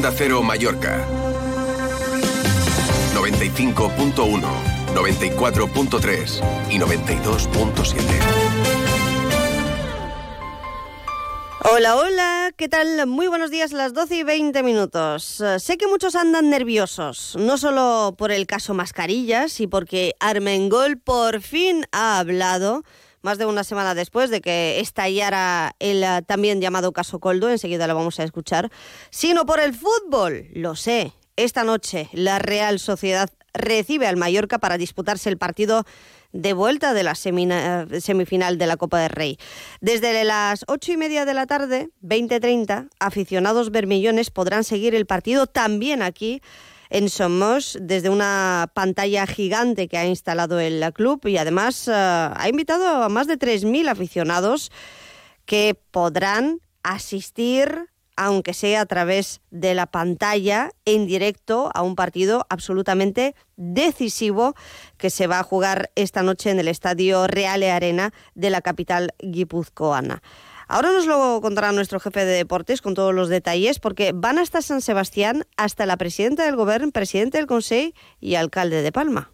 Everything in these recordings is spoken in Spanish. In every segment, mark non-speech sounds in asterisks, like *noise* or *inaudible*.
Onda Cero Mallorca. 95.1, 94.3 y 92.7. Hola, hola, ¿qué tal? Muy buenos días, las 12 y 20 minutos. Eh, sé que muchos andan nerviosos, no solo por el caso Mascarillas y porque Armengol por fin ha hablado, más de una semana después de que estallara el eh, también llamado caso Coldo, enseguida lo vamos a escuchar, sino por el fútbol, lo sé. Esta noche la Real Sociedad recibe al Mallorca para disputarse el partido de vuelta de la semifinal de la Copa del Rey. Desde las ocho y media de la tarde, 20.30, aficionados bermillones podrán seguir el partido también aquí en Somos desde una pantalla gigante que ha instalado el club y además eh, ha invitado a más de 3.000 aficionados que podrán asistir aunque sea a través de la pantalla, en directo a un partido absolutamente decisivo que se va a jugar esta noche en el Estadio Reale Arena de la capital guipuzcoana. Ahora nos lo contará nuestro jefe de deportes con todos los detalles, porque van hasta San Sebastián, hasta la presidenta del Gobierno, presidente del Consejo y alcalde de Palma.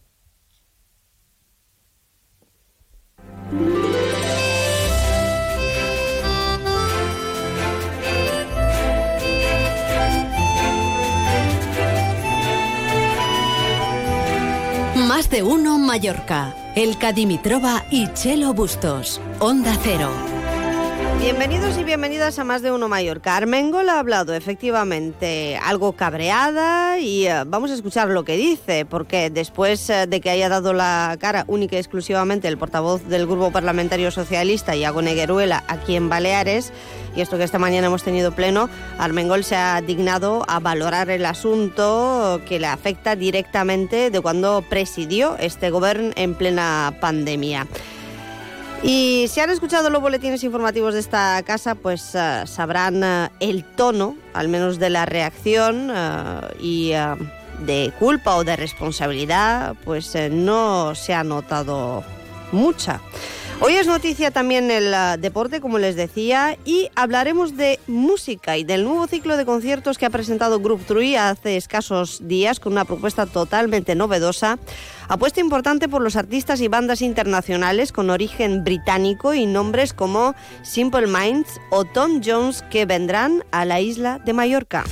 Más de uno Mallorca. El Cadimitrova y Chelo Bustos. Onda Cero. Bienvenidos y bienvenidas a Más de Uno Mallorca. Armengol ha hablado efectivamente algo cabreada y eh, vamos a escuchar lo que dice, porque después eh, de que haya dado la cara única y exclusivamente el portavoz del Grupo Parlamentario Socialista, Iago Negueruela, aquí en Baleares, y esto que esta mañana hemos tenido pleno, Armengol se ha dignado a valorar el asunto que le afecta directamente de cuando presidió este gobierno en plena pandemia. Y si han escuchado los boletines informativos de esta casa, pues uh, sabrán uh, el tono, al menos de la reacción uh, y de culpa o de responsabilidad, pues no se ha notado mucha. Hoy es noticia también el deporte, como les decía, y hablaremos de música y del nuevo ciclo de conciertos que ha presentado Group Trui hace escasos días con una propuesta totalmente novedosa. Apuesta importante por los artistas y bandas internacionales con origen británico y nombres como Simple Minds o Tom Jones que vendrán a la isla de Mallorca.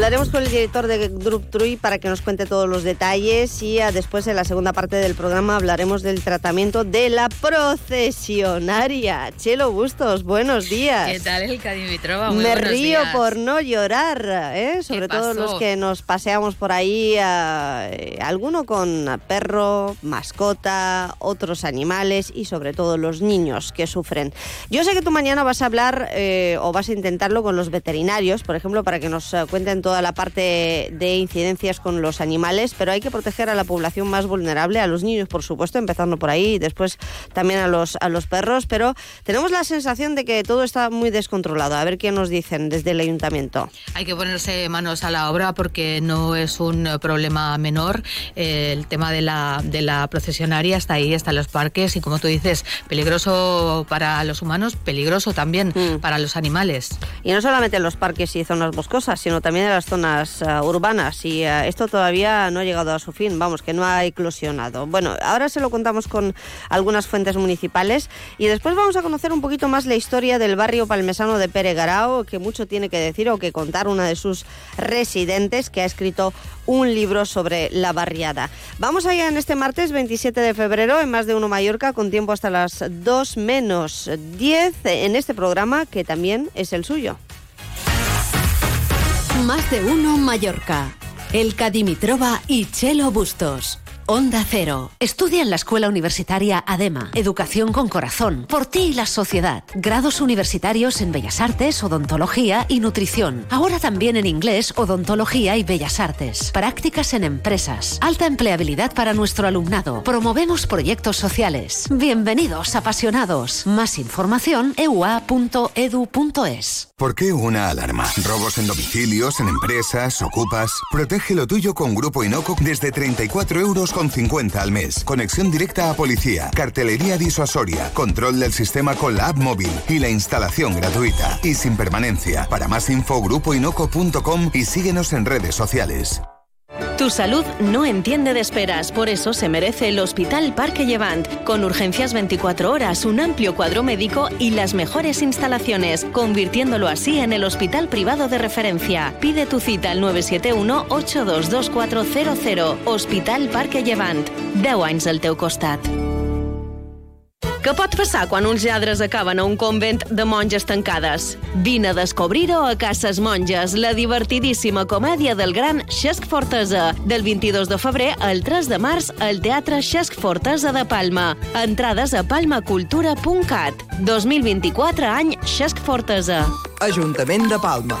Hablaremos con el director de Group Trui para que nos cuente todos los detalles y ah, después en la segunda parte del programa hablaremos del tratamiento de la procesionaria. Chelo Bustos, buenos días. ¿Qué tal el Cadimitrova? Me río por no llorar, ¿eh? sobre todo los que nos paseamos por ahí, eh, alguno con perro, mascota, otros animales y sobre todo los niños que sufren. Yo sé que tú mañana vas a hablar eh, o vas a intentarlo con los veterinarios, por ejemplo, para que nos eh, cuenten toda la parte de incidencias con los animales, pero hay que proteger a la población más vulnerable, a los niños, por supuesto, empezando por ahí, y después también a los, a los perros, pero tenemos la sensación de que todo está muy descontrolado. A ver qué nos dicen desde el ayuntamiento. Hay que ponerse manos a la obra porque no es un problema menor. Eh, el tema de la, de la procesionaria está ahí, está en los parques y como tú dices, peligroso para los humanos, peligroso también mm. para los animales. Y no solamente en los parques y zonas boscosas, sino también las zonas uh, urbanas y uh, esto todavía no ha llegado a su fin, vamos, que no ha eclosionado. Bueno, ahora se lo contamos con algunas fuentes municipales y después vamos a conocer un poquito más la historia del barrio palmesano de Peregarao, que mucho tiene que decir o que contar una de sus residentes que ha escrito un libro sobre la barriada. Vamos allá en este martes 27 de febrero en Más de Uno Mallorca con tiempo hasta las 2 menos 10 en este programa que también es el suyo. Más de uno Mallorca. El Cadimitrova y Chelo Bustos. Onda Cero. Estudia en la Escuela Universitaria ADEMA. Educación con corazón. Por ti y la sociedad. Grados universitarios en Bellas Artes, Odontología y Nutrición. Ahora también en inglés, Odontología y Bellas Artes. Prácticas en empresas. Alta empleabilidad para nuestro alumnado. Promovemos proyectos sociales. Bienvenidos, apasionados. Más información eua.edu.es. ¿Por qué una alarma? Robos en domicilios, en empresas, ocupas. Protege lo tuyo con Grupo Inoco desde 34 euros 2,50 al mes. Conexión directa a policía, cartelería disuasoria, control del sistema con la app móvil y la instalación gratuita. Y sin permanencia. Para más info, grupoinoco.com y síguenos en redes sociales. Tu salud no entiende de esperas, por eso se merece el Hospital Parque Llevant, con urgencias 24 horas, un amplio cuadro médico y las mejores instalaciones, convirtiéndolo así en el hospital privado de referencia. Pide tu cita al 971-822400. Hospital Parque Llevant. 10 anys costat. Què pot passar quan uns lladres acaben a un convent de monges tancades? Vine a descobrir-ho a Cases Monges, la divertidíssima comèdia del gran Xesc Fortesa, del 22 de febrer al 3 de març al Teatre Xesc Fortesa de Palma. Entrades a palmacultura.cat. 2024 any Xesc Fortesa. Ajuntament de Palma.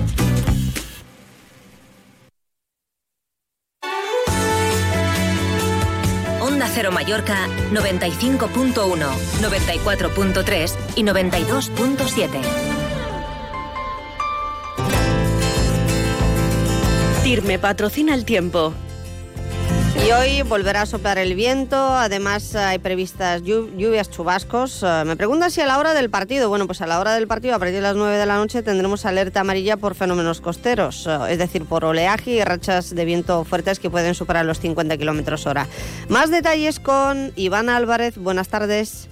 Cero Mallorca 95.1, 94.3 y 92.7. Tirme patrocina el tiempo. Y hoy volverá a soplar el viento, además hay previstas lluvias, chubascos. Eh, me pregunta si a la hora del partido, bueno, pues a la hora del partido, a partir de las 9 de la noche, tendremos alerta amarilla por fenómenos costeros, eh, es decir, por oleaje y rachas de viento fuertes que pueden superar los 50 kilómetros hora. Más detalles con Iván Álvarez, buenas tardes.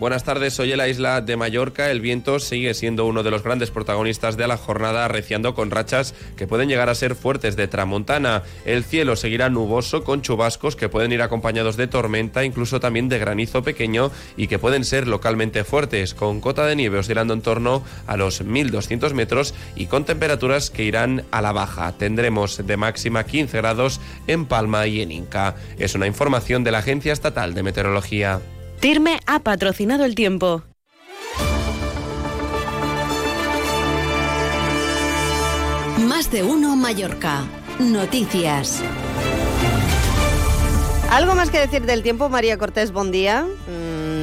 Buenas tardes, hoy en la isla de Mallorca el viento sigue siendo uno de los grandes protagonistas de la jornada, arreciando con rachas que pueden llegar a ser fuertes de tramontana. El cielo seguirá nuboso con chubascos que pueden ir acompañados de tormenta, incluso también de granizo pequeño y que pueden ser localmente fuertes, con cota de nieve oscilando en torno a los 1200 metros y con temperaturas que irán a la baja. Tendremos de máxima 15 grados en Palma y en Inca. Es una información de la Agencia Estatal de Meteorología. Tirme ha patrocinado el tiempo. Más de uno Mallorca. Noticias. ¿Algo más que decir del tiempo, María Cortés? Buen día.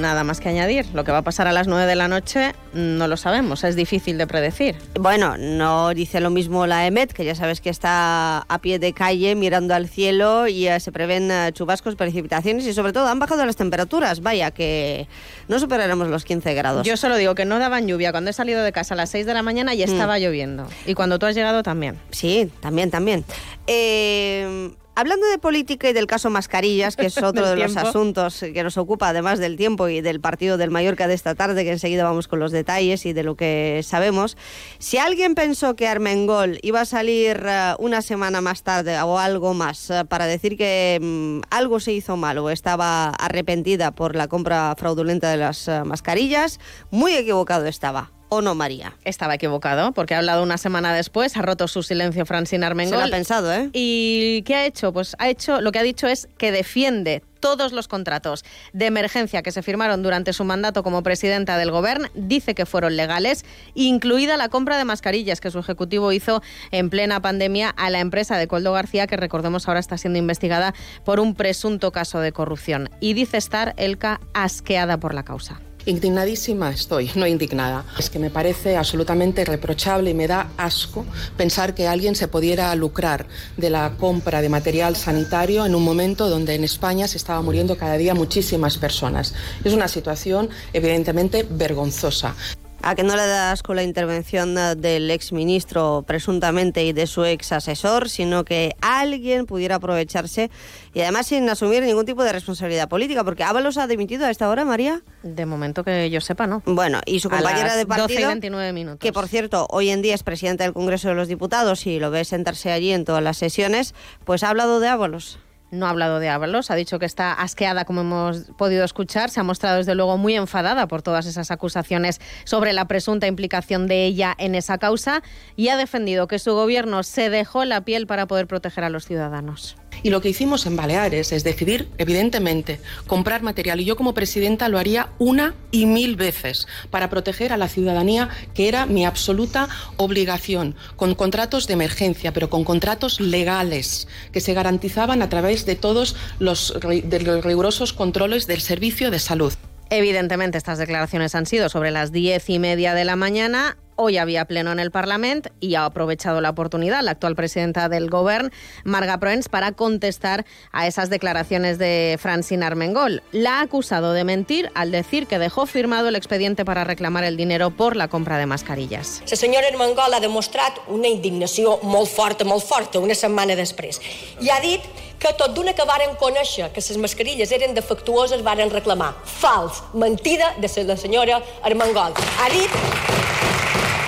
Nada más que añadir. Lo que va a pasar a las 9 de la noche no lo sabemos, es difícil de predecir. Bueno, no dice lo mismo la EMET, que ya sabes que está a pie de calle mirando al cielo y eh, se prevén eh, chubascos, precipitaciones y sobre todo han bajado las temperaturas. Vaya, que no superaremos los 15 grados. Yo solo digo que no daban lluvia. Cuando he salido de casa a las 6 de la mañana y estaba lloviendo. Y cuando tú has llegado también. Sí, también, también. Eh, Hablando de política y del caso Mascarillas, que es *laughs* otro de los asuntos que nos ocupa, además del tiempo y del partido del Mallorca de esta tarde, que enseguida vamos con los detalles y de lo que sabemos, si alguien pensó que Armengol iba a salir eh, una semana más tarde o algo más eh, para decir que mm, algo se hizo mal o estaba arrepentida por la compra fraudulenta de las eh, mascarillas, muy equivocado estaba. ¿O no, María? Estaba equivocado, porque ha hablado una semana después, ha roto su silencio Francina Armengol. Se lo ha pensado, ¿eh? ¿Y qué ha hecho? Pues ha hecho, lo que ha dicho es que defiende todos los contratos de emergencia que se firmaron durante su mandato como presidenta del Gobierno, dice que fueron legales, incluida la compra de mascarillas que su ejecutivo hizo en plena pandemia a la empresa de Coldo García, que recordemos ahora está siendo investigada por un presunto caso de corrupción. Y dice estar Elka asqueada por la causa. Indignadísima estoy, no indignada. Es que me parece absolutamente reprochable y me da asco pensar que alguien se pudiera lucrar de la compra de material sanitario en un momento donde en España se estaba muriendo cada día muchísimas personas. Es una situación evidentemente vergonzosa. ¿A que no le das con la intervención eh, del exministro presuntamente y de su ex asesor, sino que alguien pudiera aprovecharse y además sin asumir ningún tipo de responsabilidad política? Porque Ábalos ha dimitido a esta hora, María. De momento que yo sepa, ¿no? Bueno, y su compañera de partido, 12 y 29 minutos. que por cierto hoy en día es presidenta del Congreso de los Diputados y lo ve sentarse allí en todas las sesiones, pues ha hablado de Ábalos no ha hablado de Ábalos, ha dicho que está asqueada, como hemos podido escuchar, se ha mostrado desde luego muy enfadada por todas esas acusaciones sobre la presunta implicación de ella en esa causa y ha defendido que su gobierno se dejó la piel para poder proteger a los ciudadanos. Y lo que hicimos en Baleares es decidir, evidentemente, comprar material. Y yo como presidenta lo haría una y mil veces para proteger a la ciudadanía, que era mi absoluta obligación, con contratos de emergencia, pero con contratos legales, que se garantizaban a través de todos los, de los rigurosos controles del servicio de salud. Evidentemente, estas declaraciones han sido sobre las diez y media de la mañana. Hoy había pleno en el Parlamento y ha aprovechado la oportunidad la actual presidenta del Govern, Marga Proens, para contestar a esas declaraciones de Francine Armengol. La ha acusado de mentir al decir que dejó firmado el expediente para reclamar el dinero por la compra de mascarillas. La senyora Armengol ha demostrat una indignació molt forta, molt forta, una setmana després. I ha dit que tot d'una que varen conèixer que les mascarilles eren defectuoses varen reclamar. Fals, mentida de la senyora Armengol. Ha dit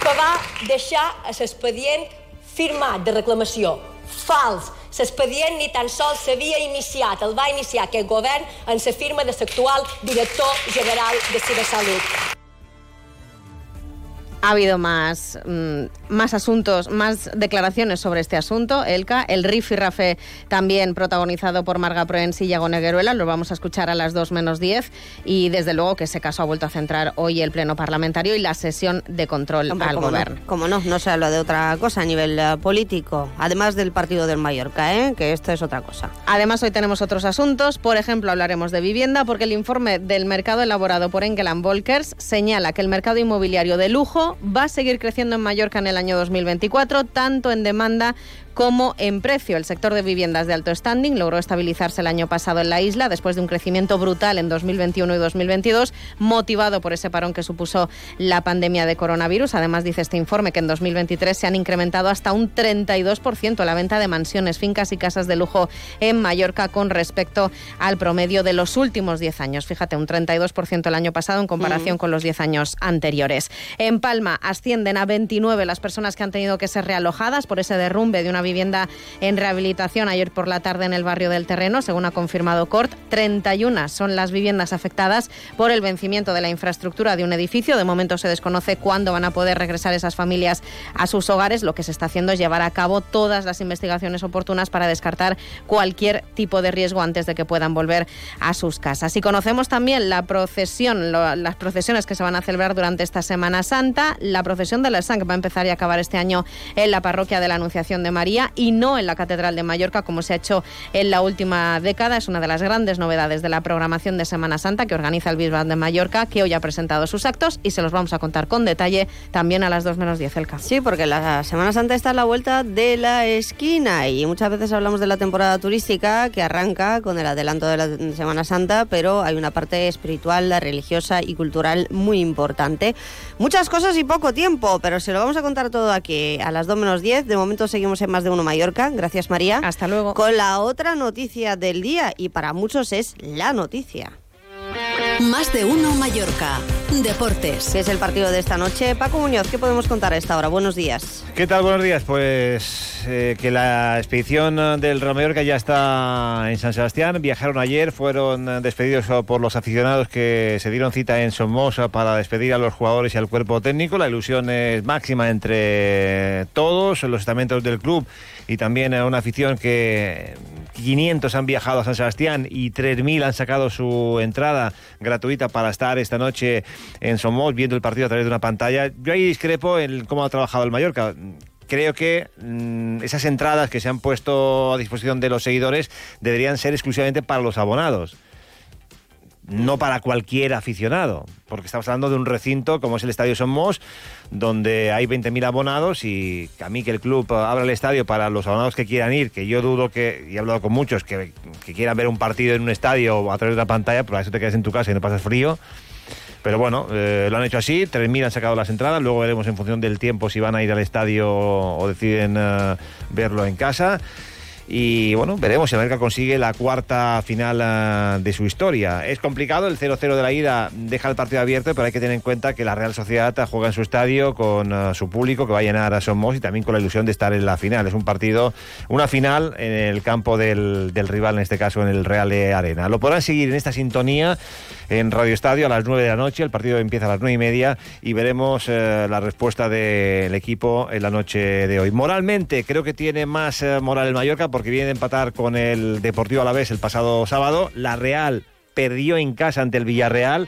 que va deixar l'expedient firmat de reclamació. Fals. L'expedient ni tan sols s'havia iniciat. El va iniciar aquest govern en la firma de l'actual director general de Cibersalut. Ha habido más, mmm, más asuntos, más declaraciones sobre este asunto, Elka. El rifirrafe también protagonizado por Marga Proens y Yago Negueruela. Lo vamos a escuchar a las 2 menos 10. Y desde luego que ese caso ha vuelto a centrar hoy el Pleno Parlamentario y la sesión de control Hombre, al Gobierno. No, como no, no se habla de otra cosa a nivel uh, político, además del partido del Mallorca, ¿eh? que esto es otra cosa. Además, hoy tenemos otros asuntos. Por ejemplo, hablaremos de vivienda, porque el informe del mercado elaborado por Engeland Volkers señala que el mercado inmobiliario de lujo va a seguir creciendo en Mallorca en el año 2024, tanto en demanda como en precio. El sector de viviendas de alto standing logró estabilizarse el año pasado en la isla después de un crecimiento brutal en 2021 y 2022, motivado por ese parón que supuso la pandemia de coronavirus. Además, dice este informe que en 2023 se han incrementado hasta un 32% la venta de mansiones, fincas y casas de lujo en Mallorca con respecto al promedio de los últimos 10 años. Fíjate, un 32% el año pasado en comparación mm. con los 10 años anteriores. En Palma ascienden a 29 las personas que han tenido que ser realojadas por ese derrumbe de una vivienda en rehabilitación ayer por la tarde en el barrio del Terreno, según ha confirmado Cort. 31 son las viviendas afectadas por el vencimiento de la infraestructura de un edificio. De momento se desconoce cuándo van a poder regresar esas familias a sus hogares. Lo que se está haciendo es llevar a cabo todas las investigaciones oportunas para descartar cualquier tipo de riesgo antes de que puedan volver a sus casas. Y conocemos también la procesión, las procesiones que se van a celebrar durante esta Semana Santa. La procesión de la Sang va a empezar y acabar este año en la parroquia de la Anunciación de María y no en la Catedral de Mallorca, como se ha hecho en la última década. Es una de las grandes novedades de la programación de Semana Santa que organiza el Bisbal de Mallorca, que hoy ha presentado sus actos y se los vamos a contar con detalle también a las 2 menos 10 el caso. Sí, porque la Semana Santa está a la vuelta de la esquina y muchas veces hablamos de la temporada turística que arranca con el adelanto de la Semana Santa, pero hay una parte espiritual, religiosa y cultural muy importante. Muchas cosas y poco tiempo, pero se lo vamos a contar todo aquí a las 2 menos 10. De momento seguimos en más de uno Mallorca. Gracias, María. Hasta luego. Con la otra noticia del día y para muchos es la noticia. Más de uno Mallorca. Deportes. ¿Qué es el partido de esta noche? Paco Muñoz, ¿qué podemos contar a esta hora? Buenos días. ¿Qué tal? Buenos días. Pues eh, que la expedición del Real Mallorca ya está en San Sebastián. Viajaron ayer, fueron despedidos por los aficionados que se dieron cita en Somoza para despedir a los jugadores y al cuerpo técnico. La ilusión es máxima entre todos, los estamentos del club y también a una afición que 500 han viajado a San Sebastián y 3.000 han sacado su entrada gratuita para estar esta noche en Somos viendo el partido a través de una pantalla. Yo ahí discrepo en cómo ha trabajado el Mallorca creo que mmm, esas entradas que se han puesto a disposición de los seguidores deberían ser exclusivamente para los abonados no para cualquier aficionado, porque estamos hablando de un recinto como es el Estadio Somos, donde hay 20.000 abonados y a mí que el club abra el estadio para los abonados que quieran ir, que yo dudo que, y he hablado con muchos, que, quieran ver un partido en un estadio o a través de una pantalla, a eso te quedas en tu casa y no pasas frío, Pero bueno, eh, lo han hecho así, 3.000 han sacado las entradas, luego veremos en función del tiempo si van a ir al estadio o deciden eh, verlo en casa. Y bueno, veremos si América consigue la cuarta final eh, de su historia. Es complicado, el 0-0 de la ida deja el partido abierto, pero hay que tener en cuenta que la Real Sociedad juega en su estadio con eh, su público que va a llenar a Somos y también con la ilusión de estar en la final. Es un partido, una final en el campo del, del rival, en este caso en el Real Arena. Lo podrán seguir en esta sintonía en Radio Estadio a las 9 de la noche. El partido empieza a las 9 y media y veremos eh, la respuesta del equipo en la noche de hoy. Moralmente, creo que tiene más moral el Mallorca porque viene de empatar con el Deportivo Alavés el pasado sábado. La Real perdió en casa ante el Villarreal.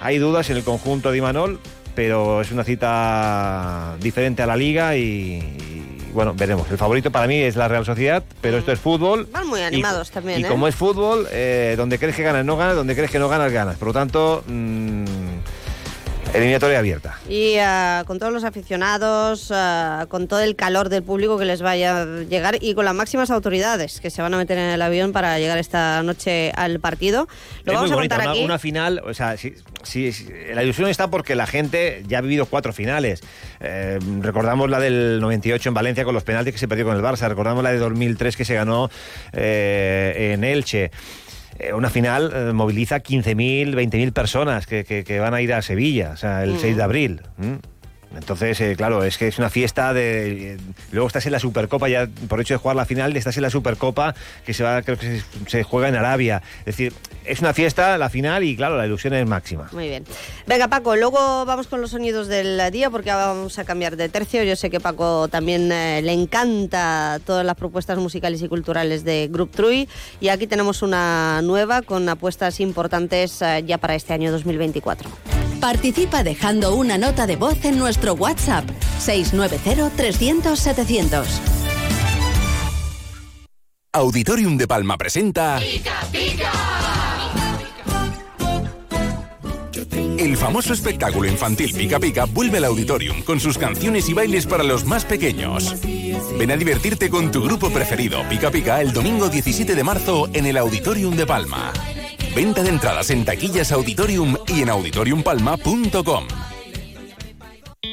Hay dudas en el conjunto de Imanol, pero es una cita diferente a la liga y, bueno, veremos. El favorito para mí es la Real Sociedad, pero esto es fútbol. Van muy animados también, Y ¿eh? como es fútbol, eh, donde crees que ganas no ganas, donde crees que no ganas ganas. Por lo tanto, mm, eliminatoria abierta. Y ah, con todos los aficionados, ah, con todo el calor del público que les vaya a llegar y con las máximas autoridades que se van a meter en el avión para llegar esta noche al partido. Lo es vamos muy a bonita, contar una, aquí. una final, o sea, sí, sí, la ilusión está porque la gente ya ha vivido cuatro finales. Eh, recordamos la del 98 en Valencia con los penaltis que se perdió con el Barça, recordamos la de 2003 que se ganó eh, en Elche. Eh, una final eh, moviliza 15.000, 20.000 personas que, que- que van a ir a Sevilla, o sea, el Mm. 6 de abril. ¿m? Entonces, eh, claro, es que es una fiesta de... eh, luego estás en la Supercopa, ya por hecho de jugar la final, estás en la Supercopa que se va, creo que se, se juega en Arabia. Es decir, es una fiesta, la final, y claro, la ilusión es máxima. Muy bien. Venga, Paco, luego vamos con los sonidos del día porque ahora vamos a cambiar de tercio. Yo sé que Paco también eh, le encanta todas las propuestas musicales y culturales de Group Trui y aquí tenemos una nueva con apuestas importantes eh, ya para este año 2024. Participa dejando una nota de voz en nuestro WhatsApp 690-300-700. Auditorium de Palma presenta el famoso espectáculo infantil Pica Pica vuelve al Auditorium con sus canciones y bailes para los más pequeños. Ven a divertirte con tu grupo preferido Pica Pica el domingo 17 de marzo en el Auditorium de Palma. Venta de entradas en taquillas Auditorium y en auditoriumpalma.com.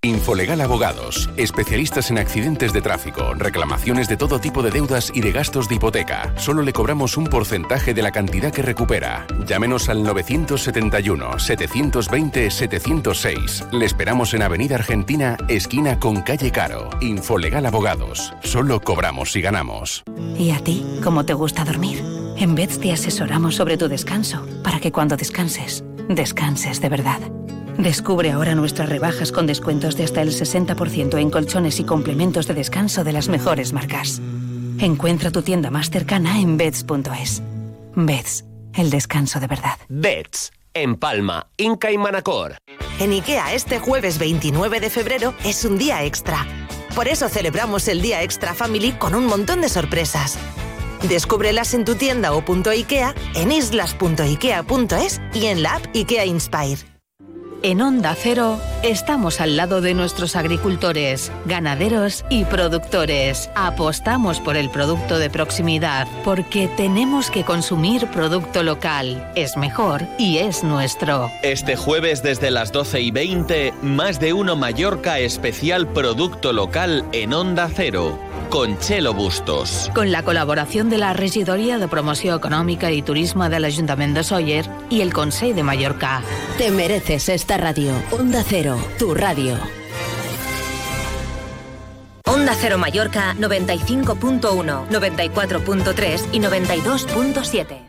Infolegal Abogados, especialistas en accidentes de tráfico, reclamaciones de todo tipo de deudas y de gastos de hipoteca. Solo le cobramos un porcentaje de la cantidad que recupera. Llámenos al 971-720-706. Le esperamos en Avenida Argentina, esquina con calle Caro. Infolegal Abogados. Solo cobramos si ganamos. ¿Y a ti? ¿Cómo te gusta dormir? En Beds te asesoramos sobre tu descanso para que cuando descanses, descanses de verdad. Descubre ahora nuestras rebajas con descuentos de hasta el 60% en colchones y complementos de descanso de las mejores marcas. Encuentra tu tienda más cercana en beds.es. Beds, el descanso de verdad. Bets, en Palma, Inca y Manacor. En IKEA este jueves 29 de febrero es un día extra. Por eso celebramos el Día Extra Family con un montón de sorpresas. Descúbrelas en tu tienda o punto IKEA, en islas.ikea.es y en la app IKEA Inspire. En Onda Cero estamos al lado de nuestros agricultores, ganaderos y productores. Apostamos por el producto de proximidad porque tenemos que consumir producto local. Es mejor y es nuestro. Este jueves desde las 12 y 20, más de uno Mallorca especial producto local en Onda Cero, con Chelo Bustos. Con la colaboración de la Regidoria de Promoció Econòmica i Turisme de l'Ajuntament de Sóller i el Consell de Mallorca. Te mereces radio. Onda Cero, tu radio. Onda Cero Mallorca 95.1, 94.3 y 92.7.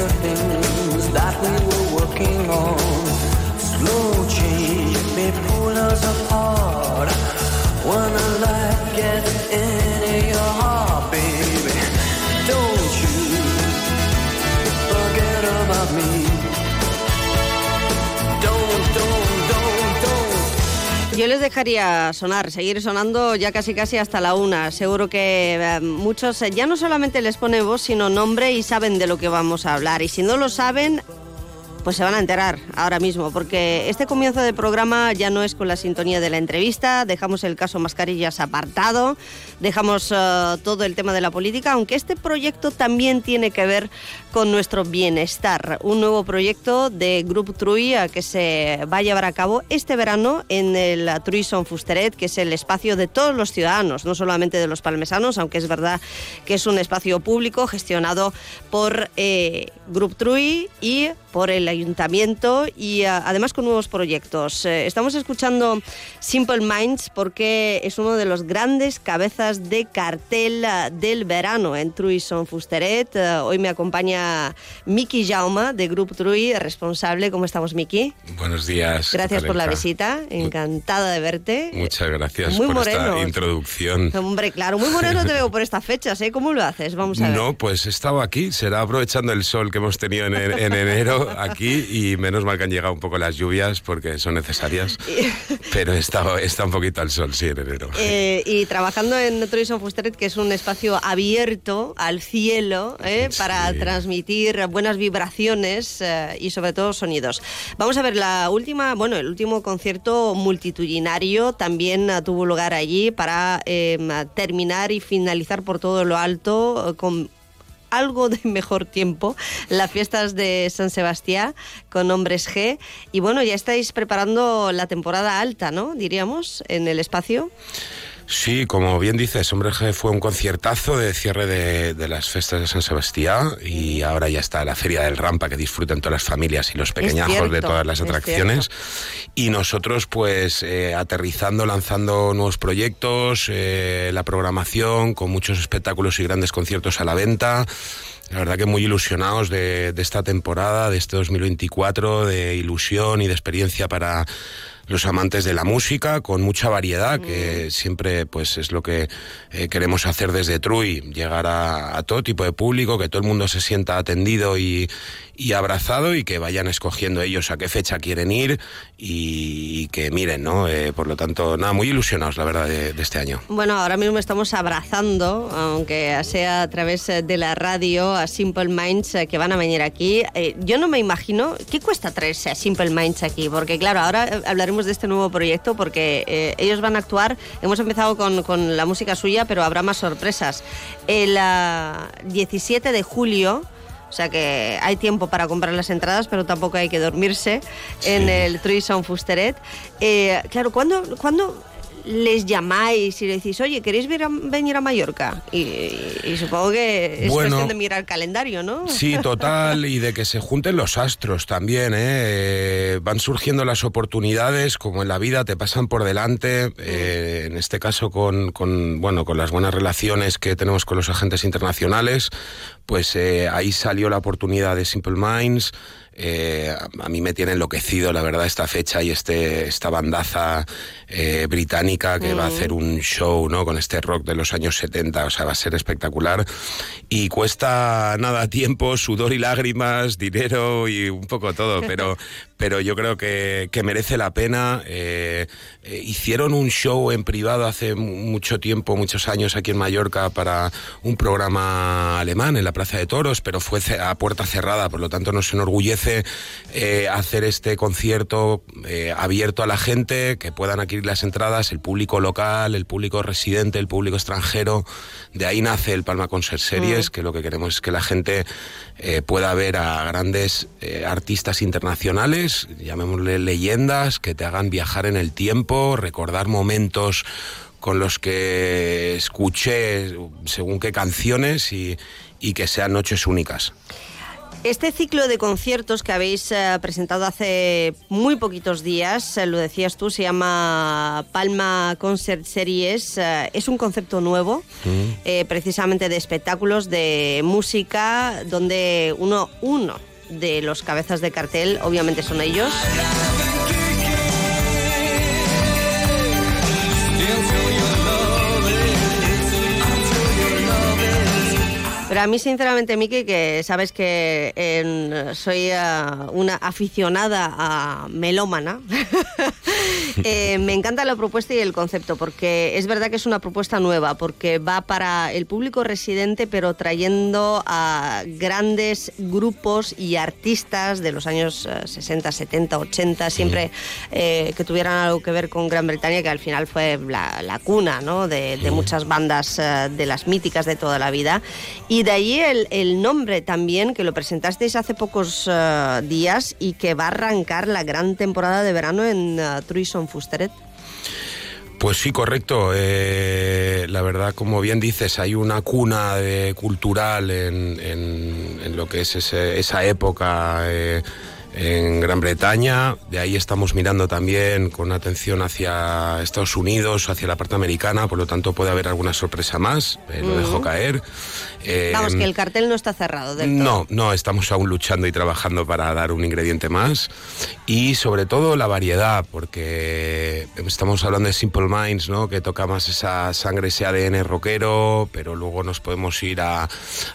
the tender Yo les dejaría sonar, seguir sonando ya casi casi hasta la una. Seguro que eh, muchos eh, ya no solamente les pone voz, sino nombre y saben de lo que vamos a hablar. Y si no lo saben, pues se van a enterar ahora mismo, porque este comienzo del programa ya no es con la sintonía de la entrevista, dejamos el caso mascarillas apartado, dejamos eh, todo el tema de la política, aunque este proyecto también tiene que ver con nuestro bienestar. Un nuevo proyecto de Grup Trui que se va a llevar a cabo este verano en el Truison Fusteret, que es el espacio de todos los ciudadanos, no solamente de los palmesanos, aunque es verdad que es un espacio público gestionado por eh, Grup Trui y por el ayuntamiento y a- además con nuevos proyectos. Eh, estamos escuchando Simple Minds porque es uno de los grandes cabezas de cartel eh, del verano en Truison Fusteret. Eh, hoy me acompaña Miki Jauma de Grup Trui, responsable. ¿Cómo estamos, Miki? Buenos días. Gracias por la visita, encantada de verte. Muchas gracias Muy por moreno. esta introducción. *laughs* Hombre, claro, muy moreno te veo por estas fechas, ¿eh? ¿Cómo lo haces? Vamos a ver. No, pues he estado aquí, será aprovechando el sol que hemos tenido en, en- en enero *laughs* aquí y menos mal que han llegado un poco las lluvias porque son necesarias, *laughs* pero he estado un poquito al sol, sí, en enero. Eh, y trabajando en Tourism Fusteret, que es un espacio abierto al cielo ¿eh? para transmitir buenas vibraciones eh, y sobre todo sonidos. Vamos a ver, la última, bueno, el último concierto multitudinario también eh, tuvo lugar allí para terminar y finalizar por todo lo alto con algo de *laughs* mejor tiempo, las fiestas de San Sebastián con Hombres G. Y bueno, ya estáis preparando la temporada alta, ¿no? Diríamos, en el espacio. Sí, como bien dices, Hombre G fue un conciertazo de cierre de, de las fiestas de San Sebastián y ahora ya está la Feria del Rampa que disfruten todas las familias y los pequeñajos cierto, de todas las es atracciones. Y nosotros pues eh, aterrizando, lanzando nuevos proyectos, eh, la programación con muchos espectáculos y grandes conciertos a la venta. La verdad que muy ilusionados de, de esta temporada, de este 2024, de ilusión y de experiencia para los amantes de la música, con mucha variedad, que siempre pues es lo que eh, queremos hacer desde Trui, llegar a, a todo tipo de público, que todo el mundo se sienta atendido y, y abrazado y que vayan escogiendo ellos a qué fecha quieren ir y, que miren, ¿no? Eh, por lo tanto, nada, muy ilusionados, la verdad, de, este año. Bueno, ahora mismo estamos abrazando, aunque sea a través eh, de la radio, a Simple Minds eh, que van a venir aquí. Yo no me imagino, ¿qué cuesta traerse a Simple Minds aquí? Porque claro, ahora hablaremos de este nuevo proyecto porque ellos van a actuar, hemos empezado con, con la música suya, pero habrá más sorpresas. El ah, 17 de julio... O sea que hay tiempo para comprar las entradas, pero tampoco hay que dormirse en el Truison Fusteret. Eh, claro, ¿cuándo, ¿cuándo les llamáis y le decís, oye, ¿queréis a- venir a Mallorca? Y, y- supongo que es Bueno. cuestión de mirar el calendario, ¿no? Sí, *laughs* total, y de que se junten los astros también, ¿eh? Eh, Van surgiendo las oportunidades, como en la vida te pasan por delante, eh, en este caso con, con, bueno, con las buenas relaciones que tenemos con los agentes internacionales, pues eh, ahí salió la oportunidad de Simple Minds. Eh, a, a mí me tiene enloquecido, la verdad, esta fecha y este, esta bandaza eh, británica que va a hacer un show ¿no? con este rock de los años 70, o sea, va a ser espectacular. Y cuesta nada tiempo, sudor y lágrimas, dinero y un poco todo, *laughs* pero, pero yo creo que, que merece la pena. Eh, eh, hicieron un show en privado hace mu- mucho tiempo, muchos años aquí en Mallorca para un programa alemán en la Plaza de Toros, pero fue a puerta cerrada, por lo tanto nos enorgullece eh, hacer este concierto eh, abierto a la gente, que puedan adquirir las entradas, el público local, el público residente, el público extranjero. De ahí nace el Palma Concert Series, que lo que queremos es que la gente eh, pueda ver a grandes artistas internacionales, llamémosle leyendas, que te hagan viajar en el tiempo, recordar momentos con los que escuché según qué canciones y, y que sean noches únicas. Este ciclo de conciertos que habéis eh, presentado hace muy poquitos días, eh, lo decías tú, se llama Palma Concert Series. eh, es un concepto nuevo, eh, precisamente de espectáculos, de música, donde uno, uno de los cabezas de cartel, obviamente son ellos. Pero a mí, sinceramente, Miki, que sabes que en- soy eh, una aficionada a melómana, *laughs* eh, me encanta la propuesta y el concepto, porque es verdad que es una propuesta nueva, porque va para el público residente, pero trayendo a grandes grupos y artistas de los años eh, 60, 70, 80, siempre eh, que tuvieran algo que ver con Gran Bretaña, que al final fue la, la cuna ¿no? de, de muchas bandas de las míticas de toda la vida. Y de ahí el, el nombre también, que lo presentasteis hace pocos eh, días y que va a arrancar la gran temporada de verano en uh, Truison Fusteret. Pues sí, correcto. Eh, la verdad, como bien dices, hay una cuna de- cultural en, en- en lo que es ese- esa época eh, en Gran Bretaña. De ahí estamos mirando también con atención hacia Estados Unidos, hacia la parte americana. Por lo tanto, puede haber alguna sorpresa más. Eh, lo dejo caer. Eh, Vamos, que el cartel no está cerrado del todo. no, no, estamos aún luchando y trabajando para dar un ingrediente más. Y sobre todo la variedad, porque estamos hablando de Simple Minds, ¿no? que toca más esa sangre, ese ADN rockero, pero luego nos podemos ir a,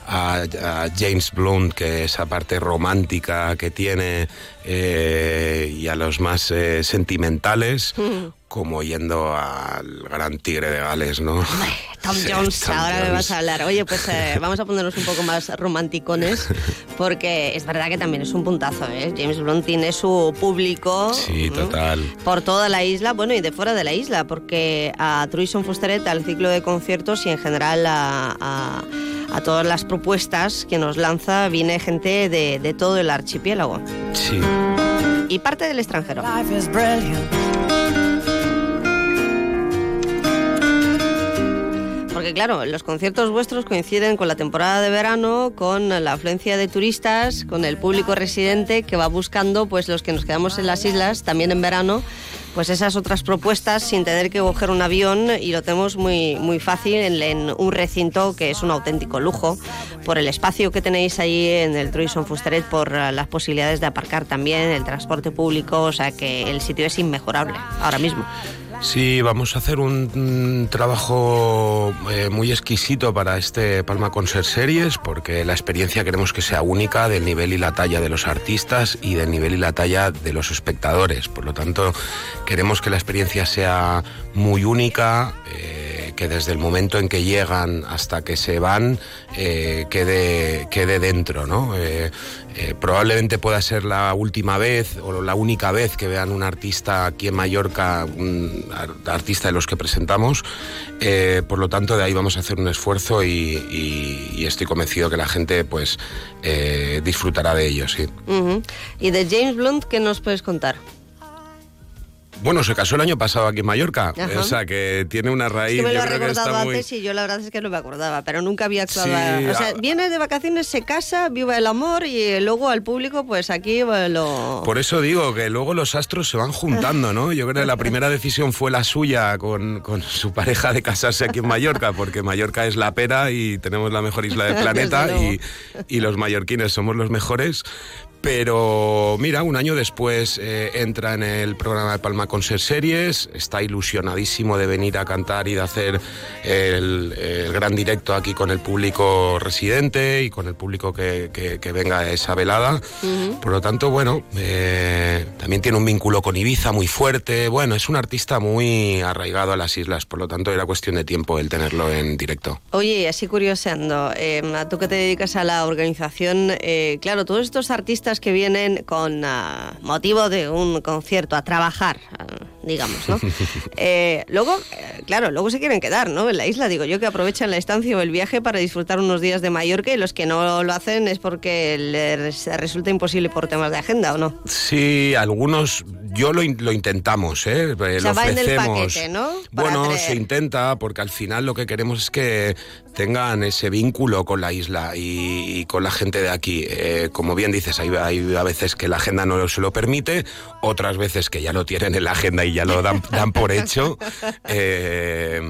a- a James Blunt, que esa parte romántica que tiene, eh, y a los más eh, sentimentales. Como yendo al gran tigre de Gales, ¿no? Tom *laughs* Sí, Jones, Tom ahora me vas a hablar. Oye, pues eh, *laughs* vamos a ponernos un poco más romanticones, porque es verdad que también es un puntazo, ¿eh? James Blunt tiene su público Sí, total. por toda la isla, bueno, y de fuera de la isla, porque a Truison Fusteret, al ciclo de conciertos y en general a, a- a todas las propuestas que nos lanza, viene gente de, de todo el archipiélago. Sí. Y parte del extranjero. Porque claro, los conciertos vuestros coinciden con la temporada de verano, con la afluencia de turistas, con el público residente que va buscando, pues los que nos quedamos en las islas, también en verano, pues esas otras propuestas sin tener que coger un avión y lo tenemos muy, muy fácil en, en un recinto que es un auténtico lujo, por el espacio que tenéis ahí en el Truison Fusteret, por eh, las posibilidades de aparcar también, el transporte público, o sea que el sitio es inmejorable ahora mismo. Sí, vamos a hacer un, mm, trabajo eh, muy exquisito para este Palma Concert Series porque la experiencia queremos que sea única del nivel y la talla de los artistas y del nivel y la talla de los espectadores. Por lo tanto, queremos que la experiencia sea muy única, eh, que desde el momento en que llegan hasta que se van eh, quede, quede dentro, ¿no? Eh, probablemente pueda ser la última vez o la única vez que vean un artista aquí en Mallorca, un ar- artista de los que presentamos. Por lo tanto, de ahí vamos a hacer un esfuerzo y, estoy convencido que la gente pues disfrutará de ello, sí. Y de James Blunt, ¿qué nos puedes contar? Bueno, se casó el año pasado aquí en Mallorca, Ajá. o sea que tiene una Es raíz. que me lo ha recordado muy- antes y yo la verdad es que no me acordaba, pero nunca había actuado. Sí, o sea, viene de vacaciones, se casa, viva el amor y luego al público, pues aquí lo... Por eso digo que luego los astros se van juntando, ¿no? Yo creo que la primera decisión fue la suya con, con su pareja de casarse aquí en Mallorca, porque Mallorca es la pera y tenemos la mejor isla del *laughs* planeta y, y los mallorquines somos los mejores. Pero mira, un año después eh, entra en el programa de Palma Concert Series, está ilusionadísimo de venir a cantar y de hacer el, el gran directo aquí con el público residente y con el público que, que- que venga a esa velada. Por lo tanto, bueno, eh, también tiene un vínculo con Ibiza muy fuerte. Bueno, es un artista muy arraigado a las islas, por lo tanto era cuestión de tiempo el tenerlo en directo. Oye, así curioseando, eh, tú que te dedicas a la organización, eh, claro, todos estos artistas que vienen con ah, motivo de un concierto a trabajar, ah, digamos, ¿no? *laughs* Eh, luego, eh, claro, luego se quieren quedar, ¿no? En la isla, digo yo, que aprovechan la estancia o el viaje para disfrutar unos días de Mallorca y los que no lo hacen es porque les resulta imposible por temas de agenda, ¿o no? Sí, algunos, yo lo, in- lo intentamos, ¿eh? Eh, O sea, lo va en el ofrecemos. paquete, ¿no? Para Bueno, traer. se intenta, porque al final lo que queremos es que tengan ese vínculo con la isla y, y con la gente de aquí. Eh, como bien dices, hay, hay, a veces que la agenda no se lo permite, otras veces que ya lo tienen en la agenda y ya lo dan, dan por hecho. *laughs* Eh,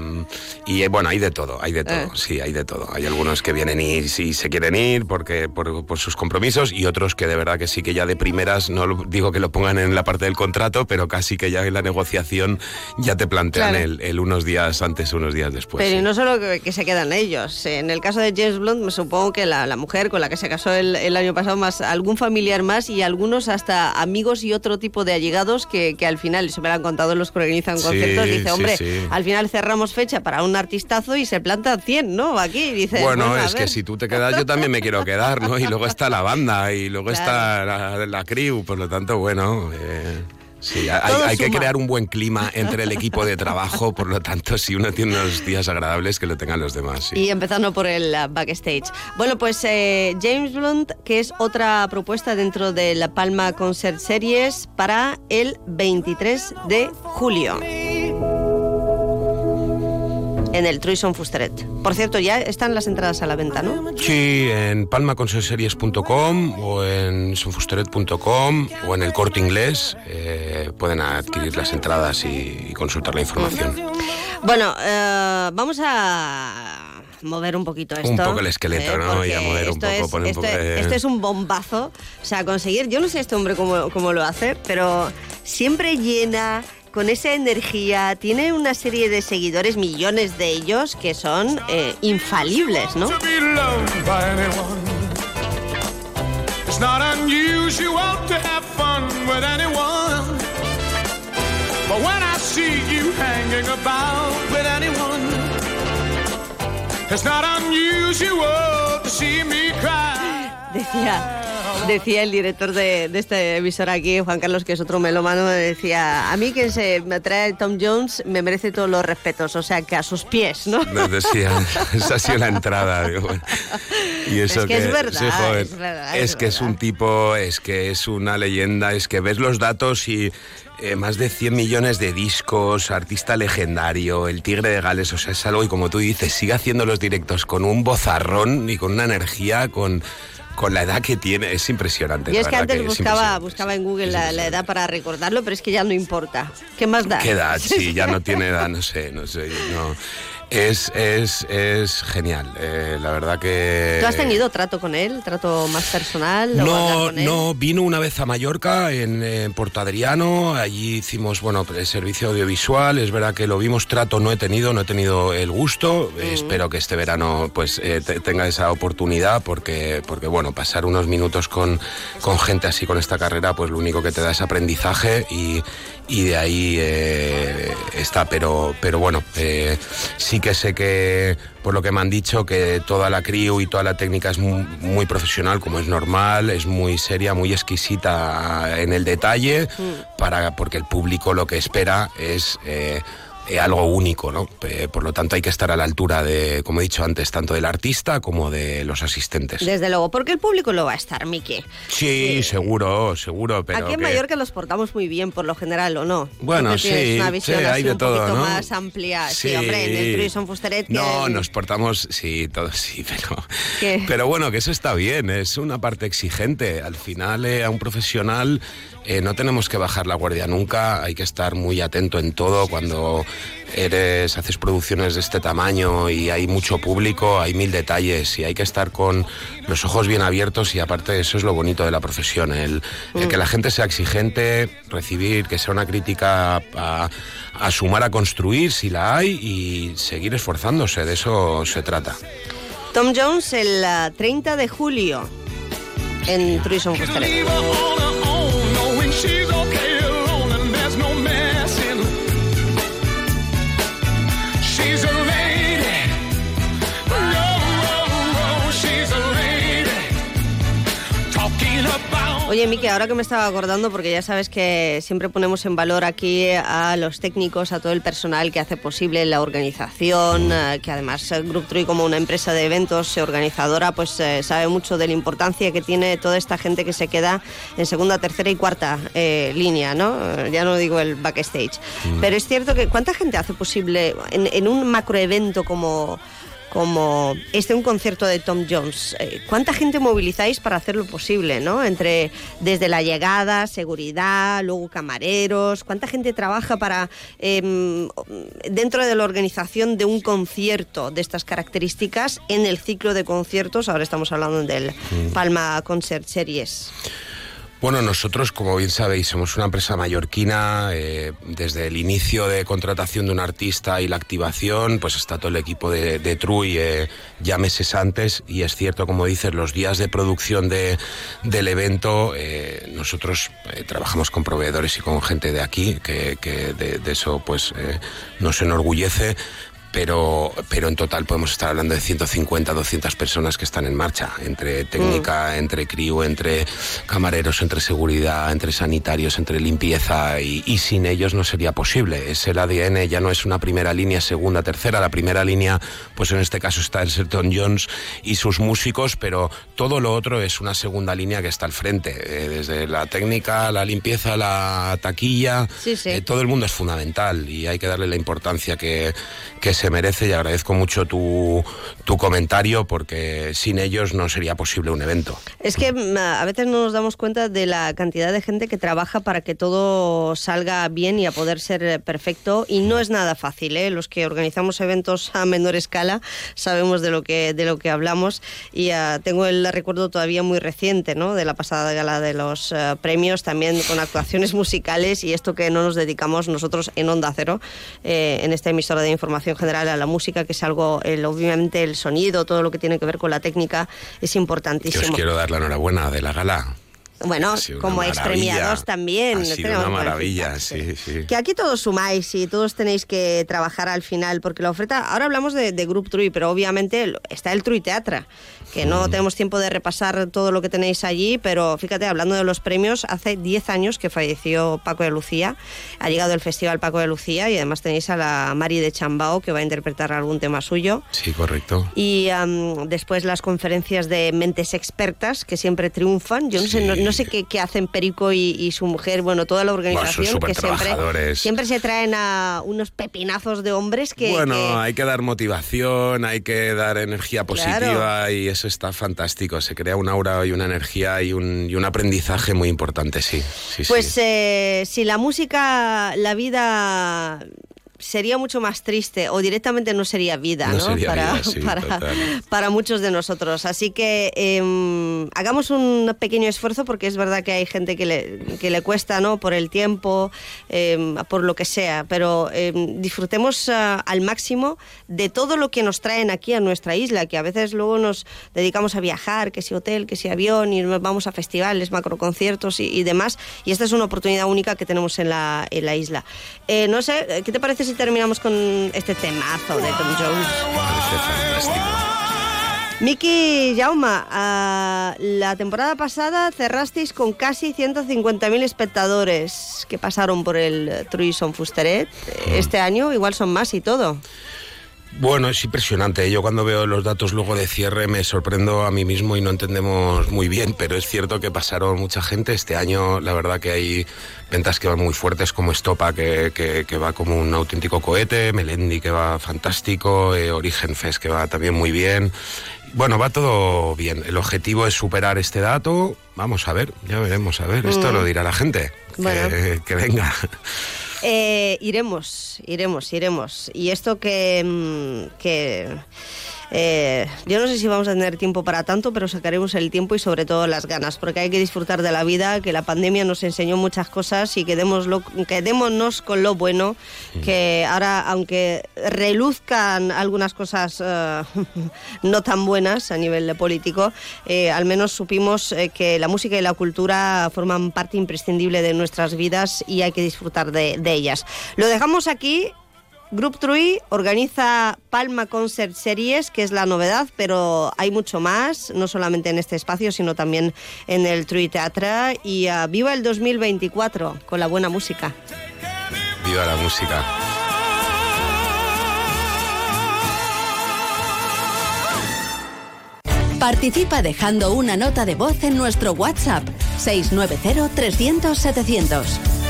y eh, bueno, hay de todo, hay de todo, sí, hay de todo. Hay algunos que vienen y si se quieren ir porque por, por, sus compromisos y otros que de verdad que sí que ya de primeras, no lo, digo que lo pongan en la parte del contrato, pero casi que ya en la negociación ya te plantean claro. el, el, unos días antes, unos días después. Pero sí. no solo que, que, se quedan ellos. En el caso de James Blunt, me supongo que la, la mujer con la que se casó el, el, año pasado, más algún familiar más y algunos hasta amigos y otro tipo de allegados que, que al final, eso me lo han contado los que organizan conciertos, sí, dice, hombre, sí, al final cerramos fecha para un artistazo y se plantan 100, ¿no? Aquí, dice. Bueno, bueno es que si tú te quedas, yo también me quiero quedar, ¿no? Y luego está la banda y luego claro. está la, la, crew, por lo tanto, bueno. Eh... Sí, hay, hay que crear un buen clima entre el equipo de trabajo, por lo tanto, si uno tiene unos días agradables, que lo tengan los demás. Sí. Y empezando por el uh, backstage. Bueno, pues eh, James Blunt, que es otra propuesta dentro de la Palma Concert Series para el 23 de julio en el Truison Fusteret. Por cierto, ya están las entradas a la venta, ¿no? Sí, en palmaconserseries.com o en sonfusteret.com o en el corte inglés eh, pueden adquirir las entradas y, y, consultar la información. Bueno, eh, vamos a mover un poquito esto. Un poco el esqueleto, eh, ¿no? Y a mover un poco, es, poner esto, un poco de... esto es un bombazo. O sea, conseguir, yo no sé este hombre cómo, cómo lo hace, pero siempre llena con esa energía, tiene una serie de seguidores, millones de ellos, que son eh, infalibles, ¿no? It's not unusual to have fun with anyone. But when I see you hanging about with anyone, it's not unusual to see me cry. Decía, decía el director de, de esta emisora aquí, Juan Carlos, que es otro melómano, decía, a mí que se me trae Tom Jones me merece todos los respetos, o sea, que a sus pies, ¿no? Me decía, *laughs* esa ha sido la entrada. Digo, bueno. Y eso es que, que, es verdad, sí, joder, es verdad. Es, es que verdad. es un tipo, es que es una leyenda, es que ves los datos y... Eh, más de 100 millones de discos, artista legendario, el Tigre de Gales, o sea, es algo y como tú dices, sigue haciendo los directos con un bozarrón y con una energía, con, con la edad que tiene, es impresionante. Y es que antes que buscaba, buscaba en Google la, la, edad para recordarlo, pero es que ya no importa. ¿Qué más da? ¿Qué edad? *laughs* Sí, ya no tiene edad, no sé, no sé, no. Es, es, es genial, eh, la verdad que... ¿Tú has tenido trato con él, trato más personal? No, no, vino una vez a Mallorca, en, en Porto Adriano, allí hicimos, bueno, el servicio audiovisual, es verdad que lo vimos, trato no he tenido, no he tenido el gusto, mm. espero que este verano pues eh, te, tenga esa oportunidad, porque, porque bueno, pasar unos minutos con, con gente así con esta carrera, pues lo único que te da es aprendizaje y, y de ahí eh, está, pero, pero bueno, eh, sí que sé que, por lo que me han dicho, que toda la crew y toda la técnica es muy, muy profesional, como es normal, es muy seria, muy exquisita en el detalle, mm. para, porque el público lo que espera es... Eh, eh, algo único, ¿no? Eh, por lo tanto, hay que estar a la altura de, como he dicho antes, tanto del artista como de los asistentes. Desde luego, porque el público lo va a estar, Miki. Sí, sí. seguro, seguro, pero Aquí en que... Mallorca los portamos muy bien, por lo general, ¿o no? Bueno, sí, una visión sí, hay de un todo, ¿no? más amplia. Sí. sí, hombre, en el Fusteret... No, nos portamos, sí, todos sí, *laughs* pero... ¿Qué? Pero bueno, que eso está bien, es una parte exigente. Al final, eh, a un profesional eh, no tenemos que bajar la guardia nunca, hay que estar muy atento en todo cuando eres, haces producciones de este tamaño y hay mucho público, hay mil detalles y hay que estar con los ojos bien abiertos y aparte eso es lo bonito de la profesión, el, mm. el que la gente sea exigente, recibir, que sea una crítica a, a sumar a construir si la hay y seguir esforzándose, de eso se trata. Tom Jones el uh, 30 de julio en Truison Fusteret. Oye, Miki, ahora que me estaba acordando, porque ya sabes que siempre ponemos en valor aquí a los técnicos, a todo el personal que hace posible la organización, eh, que además Group Tree como una empresa de eventos organizadora, pues eh, sabe mucho de la importancia que tiene toda esta gente que se queda en segunda, tercera y cuarta eh, línea, ¿no? Ya no digo el backstage. Mm. Pero es cierto que ¿cuánta gente hace posible en, en un macroevento como como este un concierto de Tom Jones. Eh, ¿Cuánta gente movilizáis para hacerlo posible, no? Entre desde la llegada, seguridad, luego camareros. ¿Cuánta gente trabaja para em, dentro de la organización de un concierto de estas características en el ciclo de conciertos? Ahora estamos hablando del Palma Concert Series. Bueno, nosotros, como bien sabéis, somos una empresa mallorquina. eh, desde el inicio de contratación de un artista y la activación, pues está todo el equipo de, de Trui eh, ya meses antes. Y es cierto, como dices, los días de producción de, del evento, eh, nosotros eh, trabajamos con proveedores y con gente de aquí, que, de, de eso pues nos enorgullece pero, pero en total podemos estar hablando de 150, 200 personas que están en marcha, entre técnica, entre crew, entre camareros, entre seguridad, entre sanitarios, entre limpieza, y, y sin ellos no sería posible. Es el ADN, ya no es una primera línea, segunda, tercera. La primera línea, pues en este caso está el Serton Jones y sus músicos, pero todo lo otro es una segunda línea que está al frente, eh, desde la técnica, la limpieza, la taquilla, Sí, sí. eh, todo el mundo es fundamental y hay que darle la importancia que, que se merece y agradezco mucho tu, tu comentario porque sin ellos no sería posible un evento. Es que mm, a veces no nos damos cuenta de la cantidad de gente que trabaja para que todo salga bien y a poder ser eh, perfecto y no es nada fácil. ¿eh? Los que organizamos eventos a menor escala sabemos de lo que de lo que hablamos y ah, tengo el recuerdo todavía muy reciente, ¿no? De la pasada gala de los eh, premios también con actuaciones musicales y esto que no nos dedicamos nosotros en Onda Cero eh, en esta emisora de información general a la música que es algo el- obviamente el sonido todo lo que tiene que ver con la técnica es importantísimo. os quiero dar la enhorabuena de la gala. Bueno, como expremiados también. Ha sido una maravilla, sí, sí. Que aquí todos sumáis y todos tenéis que trabajar al final, porque la oferta, ahora hablamos de, de Group Trui, pero obviamente está el Trui Teatra, que no tenemos tiempo de repasar todo lo que tenéis allí, pero fíjate, hablando de los premios, hace 10 años que falleció Paco de Lucía, ha llegado el Festival Paco de Lucía y además tenéis a la Mari de Chambao que va a interpretar algún tema suyo. Sí, correcto. Y am, después las conferencias de mentes expertas que siempre triunfan. Yo no sé, no, no sé qué, qué hacen Perico y, y su mujer, bueno, toda la organización son que siempre, siempre se traen a unos pepinazos de hombres que, bueno, que- hay que dar motivación, hay que dar energía positiva Claro. y eso está fantástico. Se crea un aura y una energía y un, y un aprendizaje muy importante, sí. sí, sí. Pues eh, si la música, la vida sería mucho más triste o directamente no sería vida, No ¿no? sería para, vida, sí, *laughs* para, muchos de nosotros. Así que em, hagamos un pequeño esfuerzo porque es verdad que hay gente que le, que le cuesta, ¿no? Por el tiempo, em, por lo que sea, pero em, disfrutemos ah, al máximo de todo lo que nos traen aquí a nuestra isla, que a veces luego nos dedicamos a viajar, que si hotel, que si avión, y nos vamos a festivales, macroconciertos y, y demás. Y esta es una oportunidad única que tenemos en la, en la isla. Eh, no sé, ¿qué te parece si terminamos con este temazo de Tom Jones? Miki Jauma, ah, la temporada pasada cerrasteis con casi 150.000 espectadores que pasaron por el Truison Fusteret. Este año igual son más y todo. Bueno, es impresionante. Yo cuando veo los datos luego de cierre me sorprendo a mí mismo y no entendemos muy bien, pero es cierto que pasaron mucha gente. Este año la verdad que hay ventas que van muy fuertes como Estopa, que, que- que va como un auténtico cohete, Melendi, que va fantástico, eh, Origen Fest, que va también muy bien. Bueno, va todo bien. El objetivo es superar este dato. Vamos a ver, ya veremos, a ver. Esto Mm. lo dirá la gente. Que venga. Eh, iremos, iremos, iremos. Y esto que, mm, que eh, yo no sé si vamos a tener tiempo para tanto, pero sacaremos el tiempo y sobre todo las ganas, porque hay que disfrutar de la vida, que la pandemia nos enseñó muchas cosas y quedémoslo, quedémonos con lo bueno, que ahora, aunque reluzcan algunas cosas eh, *laughs* no tan buenas a nivel político, eh, al menos supimos eh, que la música y la cultura forman parte imprescindible de nuestras vidas y hay que disfrutar de, de ellas. Lo dejamos aquí. Group Trui organiza Palma Concert Series, que es la novedad, pero hay mucho más, no solamente en este espacio, sino también en el Trui Teatra. Y ah, viva el 2024 con la buena música. Viva la música. Participa dejando una nota de voz en nuestro WhatsApp 690 300 700.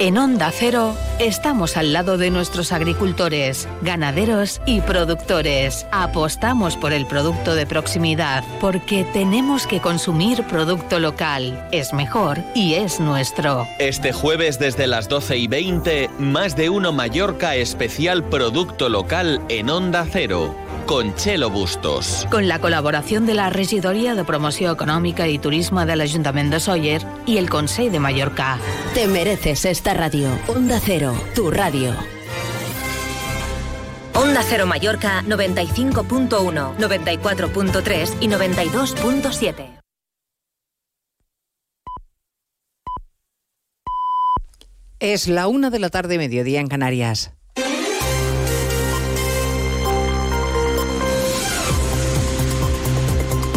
En Onda Cero, Estamos al lado de nuestros agricultores, ganaderos y productores. Apostamos por el producto de proximidad porque tenemos que consumir producto local. Es mejor y es nuestro. Este jueves desde las 12 y 20, más de uno Mallorca especial producto local en Onda Cero. Con Chelo Bustos. Con la colaboración de la Regidoria de Promoció Econòmica i Turisme de l'Ajuntament de Sóller y el Consell de Mallorca. Te mereces esta radio. Onda Cero, tu radio. Onda Cero Mallorca 95.1, 94.3 y 92.7. Es la una de la tarde, mediodía en Canarias.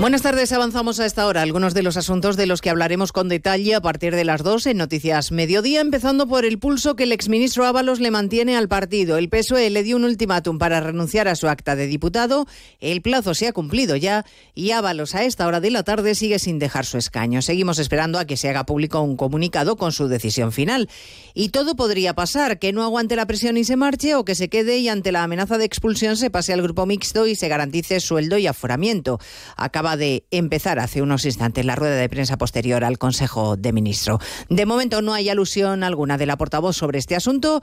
Buenas tardes, avanzamos a esta hora. Algunos de los asuntos de los que hablaremos con detalle a partir de las dos en Noticias Mediodía, empezando por el pulso que el exministro Ábalos le mantiene al partido. El PSOE le dio un ultimátum para renunciar a su acta de diputado. El plazo se ha cumplido ya y Ábalos a esta hora de la tarde sigue sin dejar su escaño. Seguimos esperando a que se haga público un comunicado con su decisión final. Y todo podría pasar, que no aguante la presión y se marche o que se quede y ante la amenaza de expulsión se pase al grupo mixto y se garantice sueldo y aforamiento. Acaba de empezar hace unos instantes la rueda de prensa posterior al Consejo de Ministros. De momento no hay alusión alguna de la portavoz sobre este asunto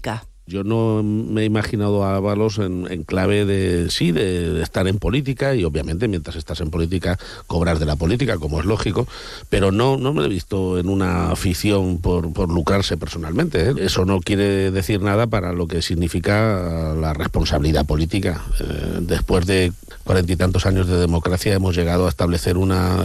música. Yo no me he imaginado a Ábalos en, clave de, sí, de, de, estar en política y obviamente mientras estás en política cobrar de la política, como es lógico, pero no, no me he visto en una afición por, por lucrarse personalmente. ¿eh? Eso no quiere decir nada para lo que significa la responsabilidad política. Eh, después de cuarenta y tantos años de democracia hemos llegado a establecer una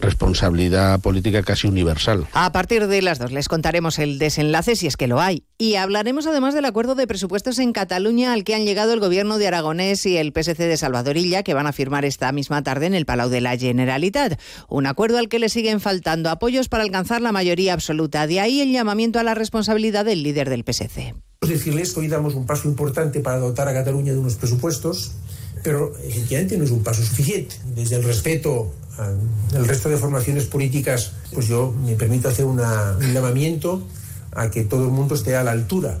responsabilidad política casi universal. A partir de las dos les contaremos el desenlace si es que lo hay y hablaremos además del acuerdo de presupuestos en Cataluña al que han llegado el gobierno de Aragonés y el PSC de Salvadorilla que van a firmar esta misma tarde en el Palau de la Generalitat. Un acuerdo al que le siguen faltando apoyos para alcanzar la mayoría absoluta. De ahí el llamamiento a la responsabilidad del líder del PSC. Decirles que hoy damos un paso importante para dotar a Cataluña de unos presupuestos, pero efectivamente no es un paso suficiente. Desde el respeto al resto de formaciones políticas, pues yo me permito hacer una, un llamamiento a que todo el mundo esté a la altura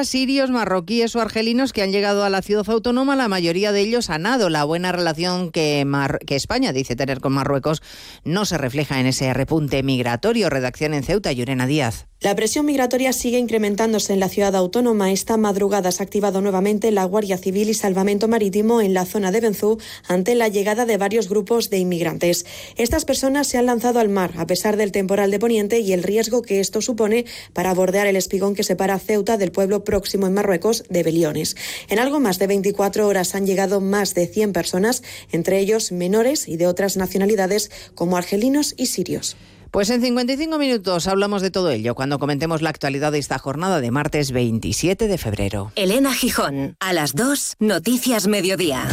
Sirios, marroquíes o argelinos que han llegado a la ciudad autónoma, la mayoría de ellos han dado la buena relación que, España dice tener con Marruecos no se refleja en ese repunte migratorio. Redacción en Ceuta, Llorena Díaz. La presión migratoria sigue incrementándose en la ciudad autónoma. Esta madrugada se ha activado nuevamente la Guardia Civil y Salvamento Marítimo en la zona de Benzú ante la llegada de varios grupos de inmigrantes. Estas personas se han lanzado al mar a pesar del temporal de Poniente y el riesgo que esto supone para bordear el espigón que separa Ceuta del pueblo próximo en Marruecos de Beliones. En algo más de 24 horas han llegado más de 100 personas, entre ellos menores y de otras nacionalidades como argelinos y sirios. Pues en 55 minutos hablamos de todo ello cuando comentemos la actualidad de esta jornada de martes 27 de febrero. Elena Gijón, a las 2, Noticias Mediodía.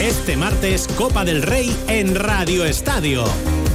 Este martes, Copa del Rey en Radio Estadio.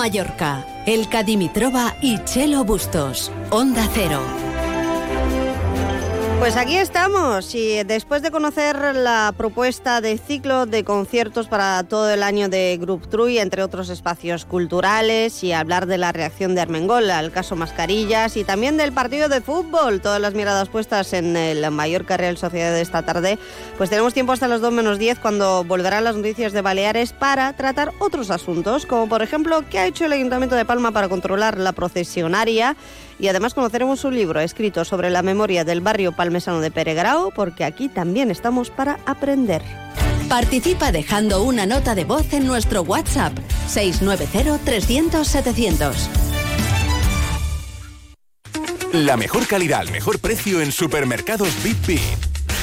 Mallorca. El Cadimitroba y Chelo Bustos. Onda Cero. Pues aquí estamos y después de conocer la propuesta de ciclo de conciertos para todo el año de Group Trui, entre otros espacios culturales, y hablar de la reacción de Armengol al caso Mascarillas y también del partido de fútbol, todas las miradas puestas en el Mallorca Real Sociedad de esta tarde, pues tenemos tiempo hasta las 2 menos 10 cuando volverán las noticias de Baleares para tratar otros asuntos, como por ejemplo qué ha hecho el Ayuntamiento de Palma para controlar la procesionaria y además conoceremos un libro escrito sobre la memoria del barrio palmesano de Peregrao, porque aquí también estamos para aprender. Participa dejando una nota de voz en nuestro WhatsApp 690-300-700. La mejor calidad al mejor precio en supermercados Bip.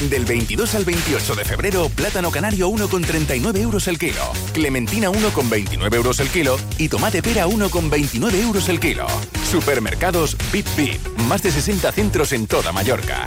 Del 22 al 28 de febrero, plátano canario 1,39 euros el kilo, clementina 1,29 euros el kilo y tomate pera 1,29 euros el kilo. Supermercados Bip Bip, más de 60 centros en toda Mallorca.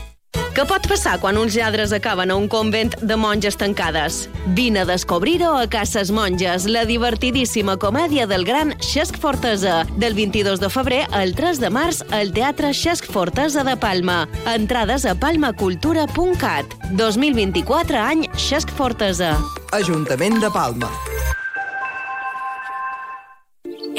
Què pot passar quan uns lladres acaben a un convent de monges tancades? Vine a descobrir-ho a Cases Monges, la divertidíssima comèdia del gran Xesc Fortesa, del 22 de febrer al 3 de març al Teatre Xesc Fortesa de Palma. Entrades a palmacultura.cat. 2024 any Xesc Fortesa. Ajuntament de Palma.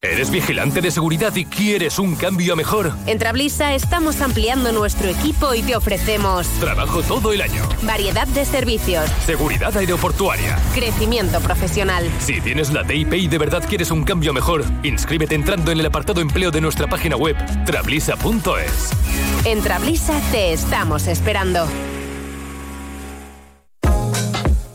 ¿Eres vigilante de seguridad y quieres un cambio mejor? En Trablisa estamos ampliando nuestro equipo y te ofrecemos Trabajo todo el año. variedad de servicios, Seguridad aeroportuaria. crecimiento profesional. Si tienes la DIP y de verdad quieres un cambio mejor, inscríbete entrando en el apartado empleo de nuestra página web, trablisa.es. En Trablisa te estamos esperando.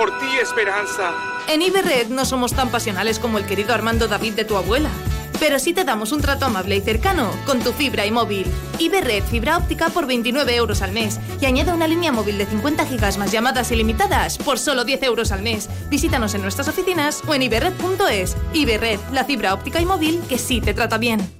Por ti, Esperanza. En Iberred no somos tan pasionales como el querido Armando David de tu abuela. Pero sí te damos un trato amable y cercano con tu fibra y móvil. Iberred fibra óptica por 29 euros al mes. Y añade una línea móvil de 50 gigas más llamadas ilimitadas por solo 10 euros al mes. Visítanos en nuestras oficinas o en iberred.es. Iberred, la fibra óptica y móvil que sí te trata bien.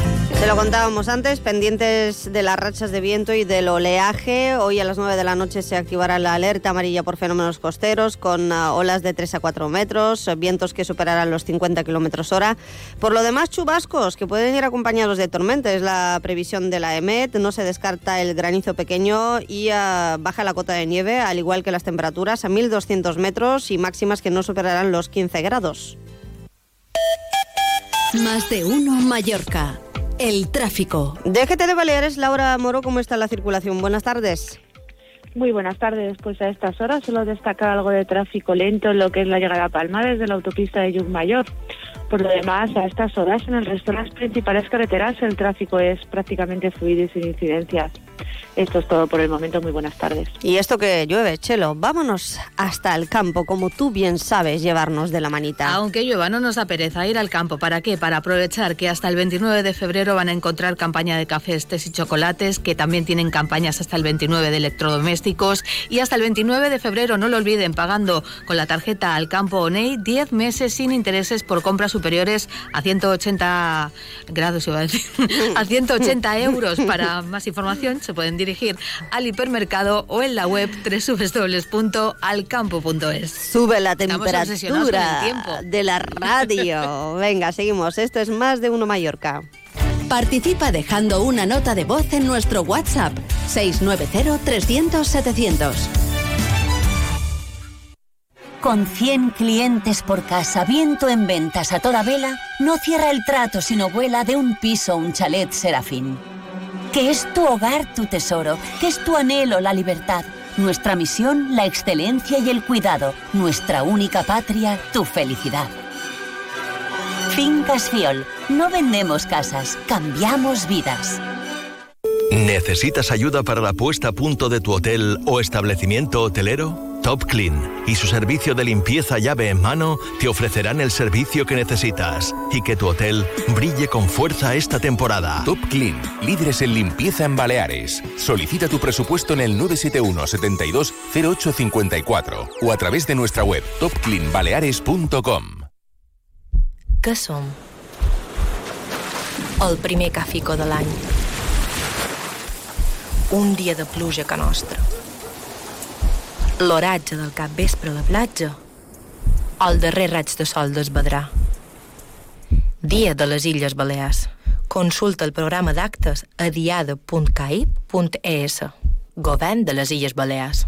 Se lo contábamos antes, pendientes de las rachas de viento y del oleaje. Hoy a las 9 de la noche se activará la alerta amarilla por fenómenos costeros con ah, olas de 3 a 4 metros, vientos que superarán los 50 kilómetros hora. Por lo demás, chubascos que pueden ir acompañados de tormenta. Es la previsión de la EMET. No se descarta el granizo pequeño y ah, baja la cota de nieve, al igual que las temperaturas, a 1200 metros y máximas que no superarán los 15 grados. Más de uno Mallorca. El tráfico. Déjete de Baleares, Laura Moro, ¿cómo está la circulación? Buenas tardes. Muy buenas tardes. Pues a estas horas solo destaca algo de tráfico lento en lo que es la llegada a Palma desde la autopista de Llucmayor. Por lo demás, a estas horas en el resto de las principales carreteras el tráfico es prácticamente fluido y sin incidencias. Esto es todo por el momento. Muy buenas tardes. Y esto que llueve, Chelo, vámonos hasta el campo, como tú bien sabes llevarnos de la manita. Aunque llueva, no nos da pereza ir al campo. ¿Para qué? Para aprovechar que hasta el 29 de febrero van a encontrar campaña de cafés, tés y chocolates, que también tienen campañas hasta el 29 de electrodomésticos. Y hasta el 29 de febrero, no lo olviden, pagando con la tarjeta al campo ONEI 10 meses sin intereses por compras superiores a 180 grados, iba a decir, *laughs* a 180 euros. Para más información, se pueden dirigir al hipermercado o en la web www.alcampo.es. Sube la temperatura de la radio. *laughs* Venga, seguimos. Esto es más de uno Mallorca. Participa dejando una nota de voz en nuestro WhatsApp 690-300-700. Con 100 clientes por casa, viento en ventas a toda vela, no cierra el trato sino vuela de un piso a un chalet serafín. Que es tu hogar tu tesoro, que es tu anhelo la libertad, nuestra misión la excelencia y el cuidado, nuestra única patria tu felicidad. Fincas Fiol, no vendemos casas, cambiamos vidas. ¿Necesitas ayuda para la puesta a punto de tu hotel o establecimiento hotelero? Top Clean y su servicio de limpieza llave en mano te ofrecerán el servicio que necesitas y que tu hotel brille con fuerza esta temporada. Top Clean, líderes en limpieza en Baleares. Solicita tu presupuesto en el 971 72 08 54 o a través de nuestra web topcleanbaleares.com. Què som? El primer cafico de l'any. Un dia de pluja que nostra. L'oratge del cap vespre a la platja. El darrer raig de sol d'esbadrà. Dia de les Illes Balears. Consulta el programa d'actes a diada.caip.es. Govern de les Illes Balears.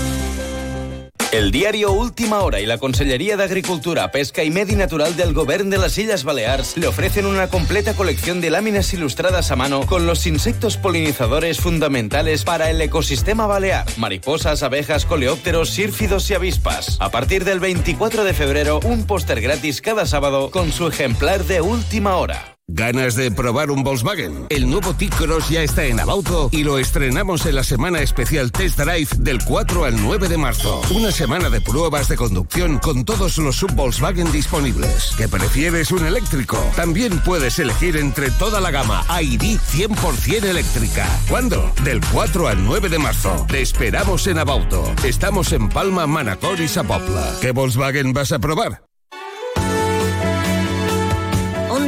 El diario Última Hora y la Consellería de Agricultura, Pesca y Medi Natural del Gobierno de las Islas Baleares le ofrecen una completa colección de láminas ilustradas a mano con los insectos polinizadores fundamentales para el ecosistema balear. Mariposas, abejas, coleópteros, sírfidos y avispas. A partir del 24 de febrero, un póster gratis cada sábado con su ejemplar de Última Hora. ¿Ganas de probar un Volkswagen? El nuevo T-Cross ya está en Abauto y lo estrenamos en la semana especial Test Drive del 4 al 9 de marzo. Una semana de pruebas de conducción con todos los sub-Volkswagen disponibles. ¿Qué prefieres un eléctrico? También puedes elegir entre toda la gama ID 100% eléctrica. ¿Cuándo? Del 4 al 9 de marzo. Te esperamos en Abauto. Estamos en Palma, Manacor y Zapopla. ¿Qué Volkswagen vas a probar?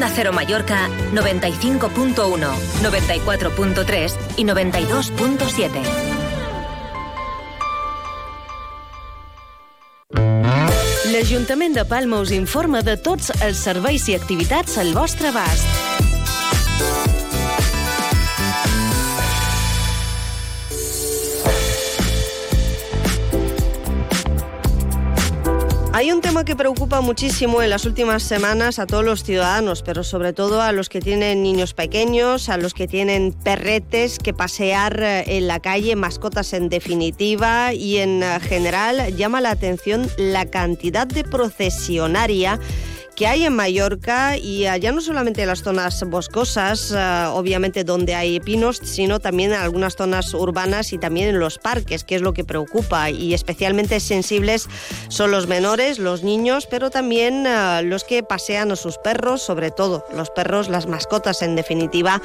Onda Cero Mallorca 95.1, 94.3 i 92.7. L'Ajuntament de Palma us informa de tots els serveis i activitats al vostre abast. Hay un tema que preocupa muchísimo en las últimas semanas a todos los ciudadanos, pero sobre todo a los que tienen niños pequeños, a los que tienen perretes que pasear eh, en la calle, mascotas en definitiva, y en eh, general llama la atención la cantidad de procesionaria que hay en Mallorca y allá no solamente en las zonas boscosas, uh, obviamente donde hay pinos, sino también en algunas zonas urbanas y también en los parques, que es lo que preocupa y especialmente sensibles son los menores, los niños, pero también uh, los que pasean a sus perros, sobre todo los perros, las mascotas en definitiva,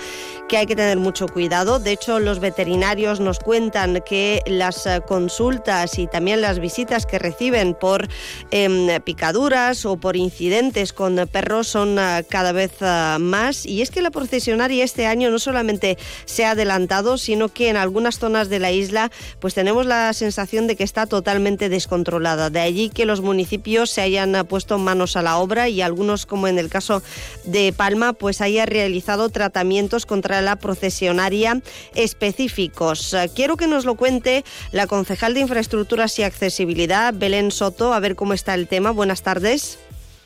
que hay que tener mucho cuidado. De hecho, los veterinarios nos cuentan que las uh, consultas y también las visitas que reciben por eh, picaduras o por incidentes con perros son ah, cada vez ah, más y es que la procesionaria este año no solamente se ha adelantado, sino que en algunas zonas de la isla pues tenemos la sensación de que está totalmente descontrolada. De allí que los municipios se hayan ah, puesto manos a la obra y algunos, como en el caso de Palma, pues haya realizado tratamientos contra la procesionaria específicos. Quiero que nos lo cuente la concejal de Infraestructuras y Accesibilidad, Belén Soto, a ver cómo está el tema. Buenas tardes.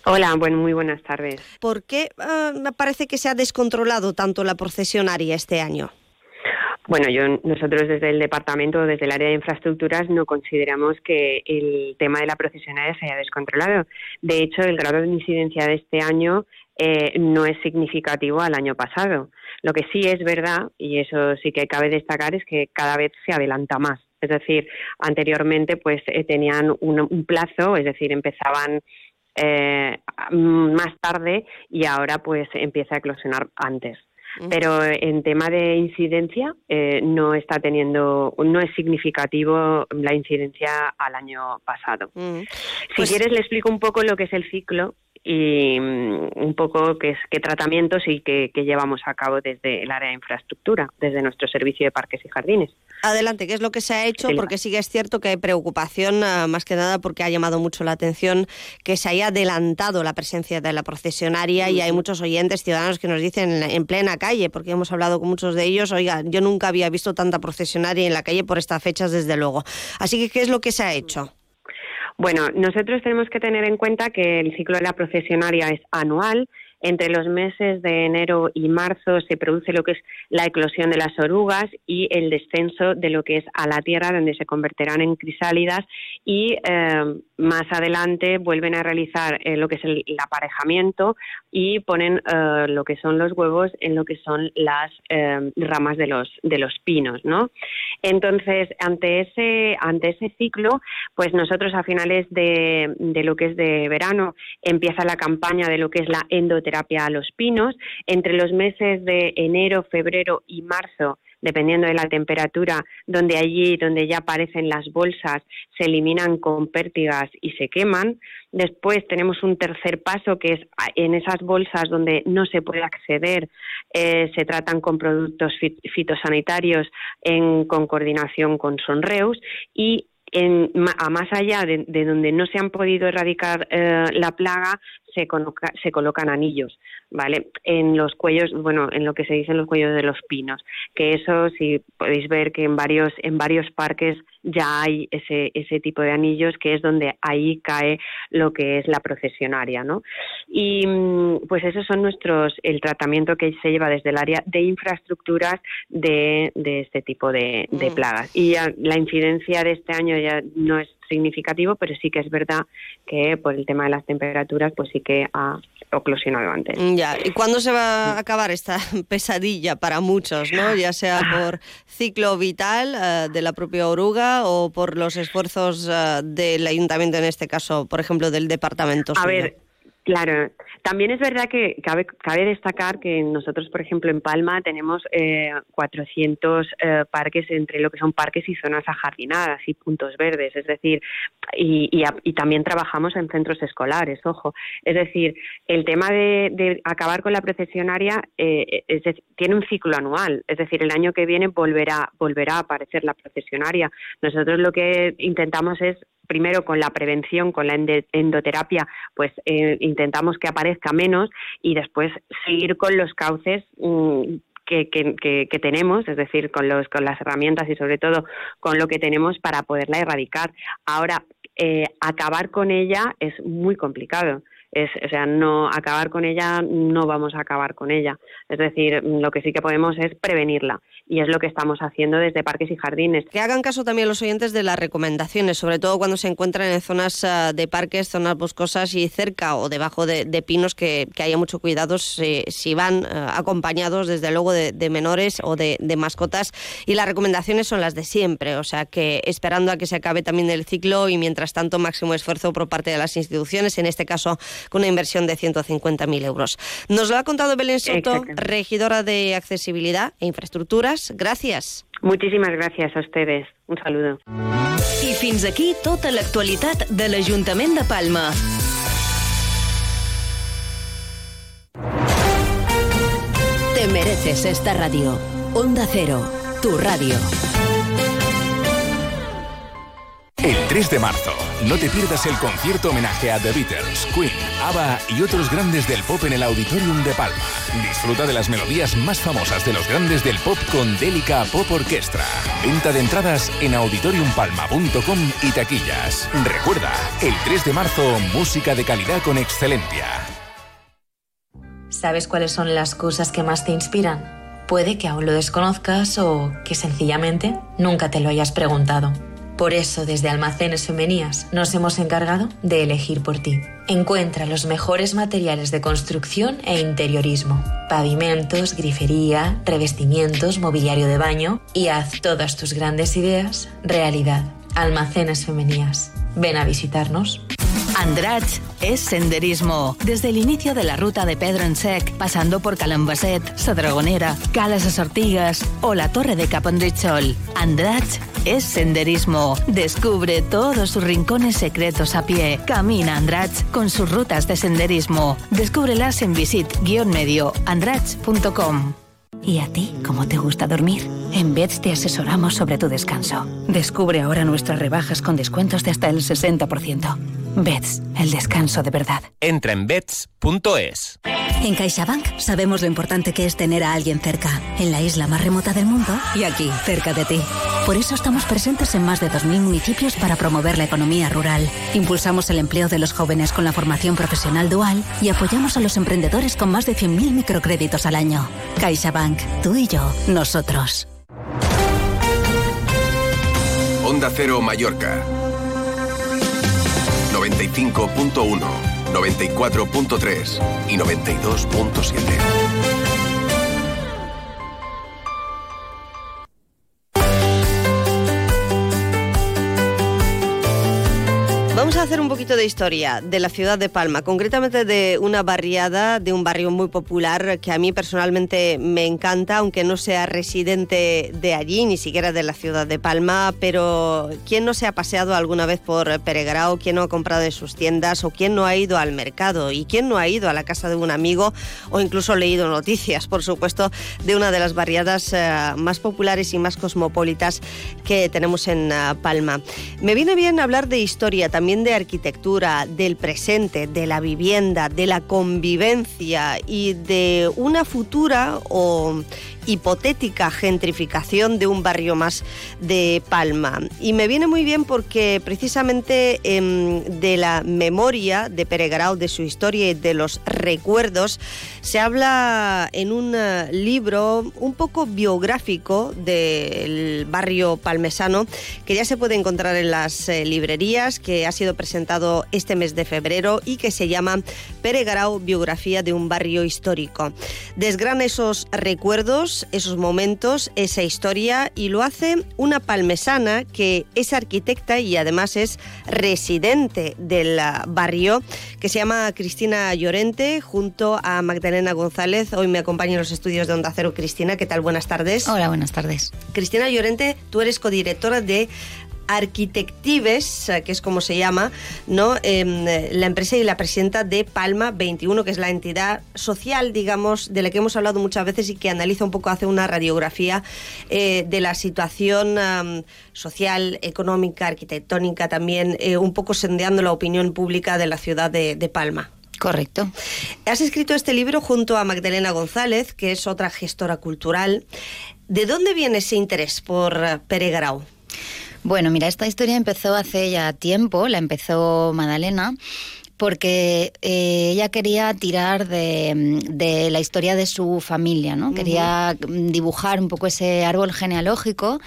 Hola, bueno, muy buenas tardes. ¿Por qué me parece que se ha descontrolado tanto la procesionaria este año? Bueno, yo, nosotros desde el departamento, desde el área de infraestructuras, no consideramos que el tema de la procesionaria se haya descontrolado. De hecho, el grado de incidencia de este año eh, no es significativo al año pasado. Lo que sí es verdad, y eso sí que cabe destacar, es que cada vez se adelanta más. Es decir, anteriormente pues eh, tenían un, plazo, es decir, empezaban eh, más tarde y ahora pues empieza a eclosionar antes. Pero en tema de incidencia eh, no está teniendo, no es significativo la incidencia al año pasado. Si pues quieres le explico un poco lo que es el ciclo y mm, un poco qué, es, qué tratamientos y qué, llevamos a cabo desde el área de infraestructura, desde nuestro servicio de parques y jardines. Adelante, ¿qué es lo que se ha hecho? Porque sí que es cierto que hay preocupación, ah, más que nada porque ha llamado mucho la atención que se haya adelantado la presencia de la procesionaria y hay muchos oyentes ciudadanos que nos dicen en plena calle, porque hemos hablado con muchos de ellos, oiga, yo nunca había visto tanta procesionaria en la calle por estas fechas, desde luego. Así que, ¿qué es lo que se ha hecho? Bueno, nosotros tenemos que tener en cuenta que el ciclo de la procesionaria es anual. Entre los meses de enero y marzo se produce lo que es la eclosión de las orugas y el descenso de lo que es a la tierra, donde se convertirán en crisálidas y eh, más adelante vuelven a realizar eh, lo que es el, aparejamiento y ponen eh, lo que son los huevos en lo que son las ramas de los de los pinos, ¿no? Entonces, ante ese ese ciclo, pues nosotros a finales de, de lo que es de verano empieza la campaña de lo que es la endoterapia a los pinos. Entre los meses de enero, febrero y marzo dependiendo de la temperatura, donde allí donde ya aparecen las bolsas se eliminan con pértigas y se queman. Después tenemos un tercer paso que es en esas bolsas donde no se puede acceder, eh, se tratan con productos fitosanitarios en, con coordinación con Sonreus y a más allá de, donde no se han podido erradicar eh, la plaga, se, se colocan anillos. ¿vale? En los cuellos, bueno, en lo que se dice en los cuellos de los pinos, que eso si podéis ver que en varios en varios parques ya hay ese ese tipo de anillos que es donde ahí cae lo que es la procesionaria, ¿no? Y mm, pues esos son nuestros el tratamiento que se lleva desde el área de infraestructuras de, de este tipo de, de mm. plagas. Y la incidencia de este año ya no es significativo, pero sí que es verdad que por el tema de las temperaturas, pues sí que ha eclosionado antes. Ya, ¿y cuándo se va a acabar esta *laughs* pesadilla para muchos, no? Ya sea por ciclo vital eh, de la propia oruga o por los esfuerzos eh, del ayuntamiento, en este caso, por ejemplo, del departamento. A ver, Claro, también es verdad que cabe, cabe, destacar que nosotros, por ejemplo, en Palma tenemos eh, 400 eh, parques entre lo que son parques y zonas ajardinadas y puntos verdes, es decir, y, y, también trabajamos en centros escolares, ojo. Es decir, el tema de, acabar con la procesionaria eh, tiene un ciclo anual, es decir, el año que viene volverá, volverá a aparecer la procesionaria. Nosotros lo que intentamos es primero con la prevención, con la endoterapia, pues eh, intentamos que aparezca menos y después seguir con los cauces mm, que, que, tenemos, es decir, con, los, con las herramientas y sobre todo con lo que tenemos para poderla erradicar. Ahora, eh, acabar con ella es muy complicado. Es, o sea, no acabar con ella, no vamos a acabar con ella. Es decir, lo que sí que podemos es prevenirla y es lo que estamos haciendo desde Parques y Jardines. Que hagan caso también los oyentes de las recomendaciones, sobre todo cuando se encuentran en zonas ah, de parques, zonas boscosas y cerca o debajo de, pinos, que, haya mucho cuidado si, van ah, acompañados desde luego de, menores o de, mascotas. Y las recomendaciones son las de siempre, o sea que esperando a que se acabe también el ciclo y mientras tanto máximo esfuerzo por parte de las instituciones, en este caso con una inversión de 150.000 euros. Nos lo ha contado Belén Soto, regidora de Accesibilidad e Infraestructuras. Gracias. Muchísimas gracias a ustedes. Un saludo. I fins aquí tota l'actualitat de l'Ajuntament de Palma. Te mereces esta radio. Onda Cero, tu radio. El 3 de marzo, no te pierdas el concierto homenaje a The Beatles, Queen, ABBA y otros grandes del pop en el Auditorium de Palma. Disfruta de las melodías más famosas de los grandes del pop con Délica Pop Orquestra. Venta de entradas en auditoriumpalma.com y taquillas. Recuerda, el 3 de marzo, música de calidad con excelencia. ¿Sabes cuáles son las cosas que más te inspiran? Puede que aún lo desconozcas o que sencillamente nunca te lo hayas preguntado. Por eso, desde Almacenes Femenías nos hemos encargado de elegir por ti. Encuentra los mejores materiales de construcción e interiorismo, pavimentos, grifería, revestimientos, mobiliario de baño y haz todas tus grandes ideas realidad. Almacenes Femenías. Ven a visitarnos. Andratx es senderismo. Desde el inicio de la ruta de Pedro en Sec, pasando por Calambaset, Sadragonera, Cales de Sortigas o la Torre de Capondrichol. Andratx es senderismo. Descubre todos sus rincones secretos a pie. Camina Andratx con sus rutas de senderismo. Descúbrelas en visit-medio andrach.com. ¿Y a ti cómo te gusta dormir? En Beds te asesoramos sobre tu descanso. Descubre ahora nuestras rebajas con descuentos de hasta el 60%. Beds, el descanso de verdad. Entra en beds.es. En CaixaBank sabemos lo importante que es tener a alguien cerca, en la isla más remota del mundo y aquí, cerca de ti. Por eso estamos presentes en más de 2.000 municipios para promover la economía rural. Impulsamos el empleo de los jóvenes con la formación profesional dual y apoyamos a los emprendedores con más de 100.000 microcréditos al año. CaixaBank, tú y yo, nosotros. Onda Cero Mallorca 95.1, 94.3 y 92.7. Vamos a hacer un poquito de historia de la ciudad de Palma, concretamente de una barriada, de un barrio muy popular que a mí personalmente me encanta, aunque no sea residente de allí, ni siquiera de la ciudad de Palma, pero ¿quién no se ha paseado alguna vez por Peregrao? ¿Quién no ha comprado en sus tiendas? ¿O quién no ha ido al mercado? ¿Y quién no ha ido a la casa de un amigo? O incluso leído noticias, por supuesto, de una de las barriadas eh, más populares y más cosmopolitas que tenemos en eh, Palma. Me viene bien hablar de historia también de arquitectura, del presente, de la vivienda, de la convivencia y de una futura o hipotética gentrificación de un barrio más de Palma. Y me viene muy bien porque precisamente em, de la memoria de Peregrao, de su historia y de los recuerdos, se habla en un eh, libro un poco biográfico del barrio palmesano que ya se puede encontrar en las eh, librerías, que ha sido presentado este mes de febrero y que se llama Peregrao, biografía de un barrio histórico. Desgrana esos recuerdos esos momentos, esa historia y lo hace una palmesana que es arquitecta y además es residente del barrio, que se llama Cristina Llorente, junto a Magdalena González. Hoy me acompaña en los estudios de Onda Cero. Cristina, ¿qué tal? Buenas tardes. Hola, buenas tardes. Cristina Llorente, tú eres codirectora de Arquitectives, eh, que es como se llama, ¿no? Em, la empresa y la presidenta de Palma 21, que es la entidad social, digamos, de la que hemos hablado muchas veces y que analiza un poco, hace una radiografía eh, de la situación social, económica, arquitectónica también, eh, un poco sondeando la opinión pública de la ciudad de, de Palma. Correcto. Has escrito este libro junto a Magdalena González, que es otra gestora cultural. ¿De dónde viene ese interés por Peregrao? Bueno, mira, esta historia empezó hace ya tiempo, la empezó Madalena porque eh, ella quería tirar de, la historia de su familia, ¿no? Quería dibujar un poco ese árbol genealógico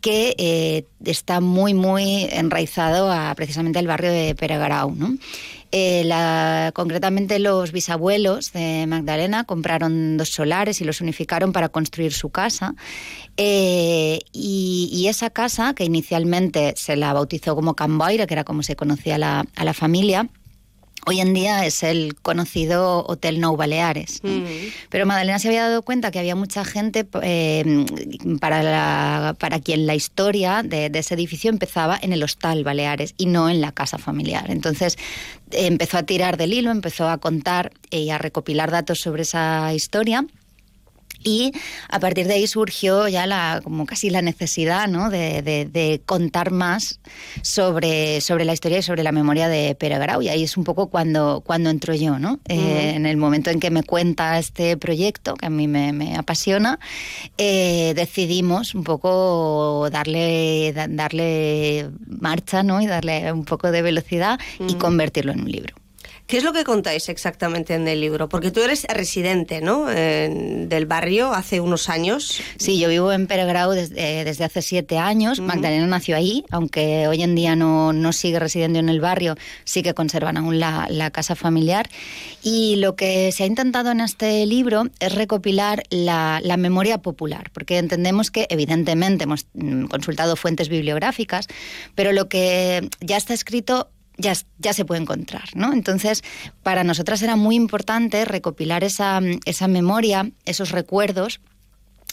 que eh, está muy, muy enraizado a precisamente el barrio de Peregrau, ¿no? Eh, la, concretamente los bisabuelos de Magdalena compraron dos solares y los unificaron para construir su casa. Eh, y, esa casa, que inicialmente se la bautizó como Camboira, que era como se conocía a la familia, Hoy en día es el conocido Hotel Nou Baleares. Mm. Pero Madalena se había dado cuenta que había mucha gente eh, para, para quien la historia de, ese edificio empezaba en el Hostal Baleares y no en la casa familiar. Entonces empezó a tirar del hilo, empezó a contar y a recopilar datos sobre esa historia y a partir de ahí surgió ya la, como casi la necesidad ¿no? de, de, contar más sobre, sobre la historia y sobre la memoria de Pere Grau. Y ahí es un poco cuando, cuando entro yo, ¿no? Eh, en el momento en que me cuenta este proyecto, que a mí me, me apasiona, eh, decidimos un poco darle, darle marcha ¿no? y darle un poco de velocidad y convertirlo en un libro. ¿Qué es lo que contáis exactamente en el libro? Porque tú eres residente, ¿no? del barrio hace unos años. Sí, yo vivo en Peregrau desde, desde hace siete años. Magdalena nació ahí, aunque hoy en día no, no, sigue residiendo en el barrio, sí que conservan aún la, la, casa familiar. Y lo que se ha intentado en este libro es recopilar la, la memoria popular, porque entendemos que, evidentemente, hemos mm, consultado fuentes bibliográficas, pero lo que ya está escrito ya, ya se puede encontrar, ¿no? Entonces, para nosotras era muy importante recopilar esa, esa memoria, esos recuerdos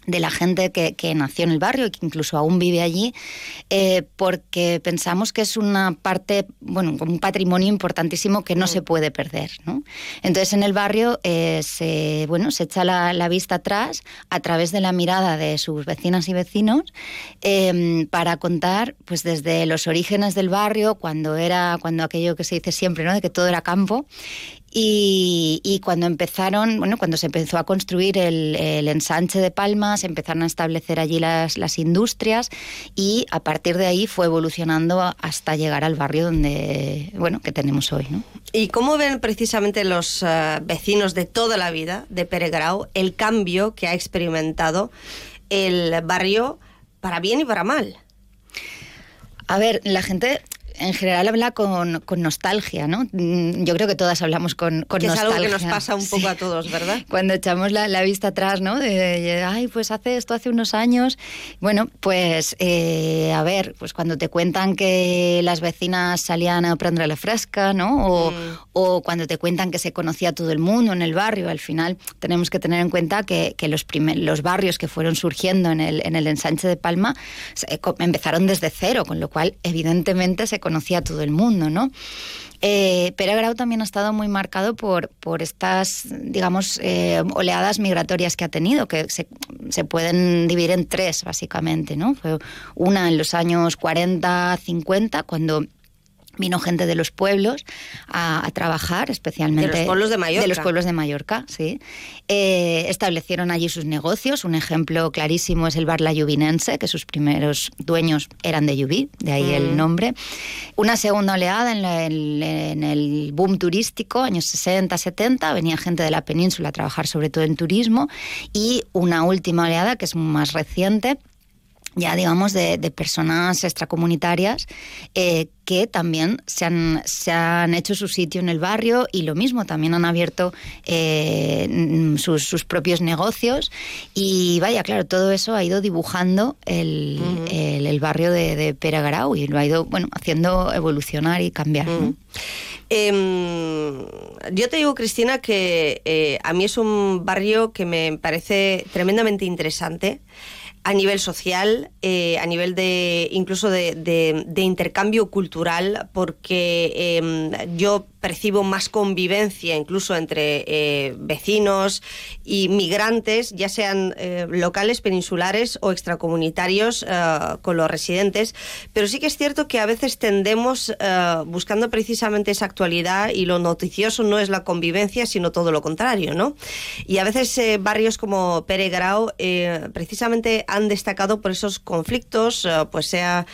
de la gente que, nació en el barrio y que incluso aún vive allí, eh, porque pensamos que es una parte, bueno, un patrimonio importantísimo que no se puede perder. ¿no? Entonces en el barrio eh, se, bueno, se echa la, vista atrás a través de la mirada de sus vecinas y vecinos em, para contar pues desde los orígenes del barrio, cuando era, cuando aquello que se dice siempre, ¿no? de que todo era campo, y, cuando empezaron, bueno, cuando se empezó a construir el, ensanche de Palmas, empezaron a establecer allí las, las, industrias y a partir de ahí fue evolucionando hasta llegar al barrio donde, bueno, que tenemos hoy, ¿no? ¿Y cómo ven precisamente los eh, vecinos de toda la vida de Peregrau el cambio que ha experimentado el barrio para bien y para mal? A ver, la gente en general habla con, con, nostalgia, ¿no? Mm, yo creo que todas hablamos con, con que nostalgia. Es algo que nos pasa un poco a todos, ¿verdad? *laughs* Cuando echamos la, la, vista atrás, ¿no? De, ay, pues hace esto hace unos años. Bueno, pues eh, a ver, pues cuando te cuentan que las vecinas salían a prender la fresca, ¿no? O, mm. o, cuando te cuentan que se conocía todo el mundo en el barrio, al final tenemos que tener en cuenta que, que los, primer, los barrios que fueron surgiendo en el, en el ensanche de Palma empezaron desde cero, con lo cual evidentemente se conocía todo el mundo, ¿no? Eh, Pere Grau también ha estado muy marcado por, por estas, digamos, eh, oleadas migratorias que ha tenido, que se, se, pueden dividir en tres, básicamente, ¿no? Fue una en los años 40, 50, cuando vino gente de los pueblos a, a, trabajar, especialmente de los pueblos de Mallorca. De los pueblos de Mallorca, sí. Eh, establecieron allí sus negocios. Un ejemplo clarísimo es el bar La Llubinense, que sus primeros dueños eran de Llubí, de ahí mm. el nombre. Una segunda oleada en, la, en, en, el boom turístico, años 60, 70, venía gente de la península a trabajar sobre todo en turismo. Y una última oleada, que es más reciente, ya digamos de, de personas extracomunitarias eh, que también se han, se han hecho su sitio en el barrio y lo mismo, también han abierto eh, sus, sus, propios negocios y vaya, claro, todo eso ha ido dibujando el, uh -huh. el, el, barrio de, de Peragarau y lo ha ido bueno, haciendo evolucionar y cambiar. Uh -huh. ¿no? Eh, yo te digo, Cristina, que eh, a mí es un barrio que me parece tremendamente interesante a nivel social, eh, a nivel de incluso de, intercambio cultural, porque eh, yo percibo más convivencia incluso entre eh, vecinos y migrantes, ya sean eh, locales, peninsulares o extracomunitarios con los residentes. Pero sí que es cierto que a veces tendemos, buscando precisamente esa actualidad, y lo noticioso no es la convivencia, sino todo lo contrario, ¿no? Y a veces barrios como Peregrao eh, precisamente han destacado por esos conflictos, pues sea,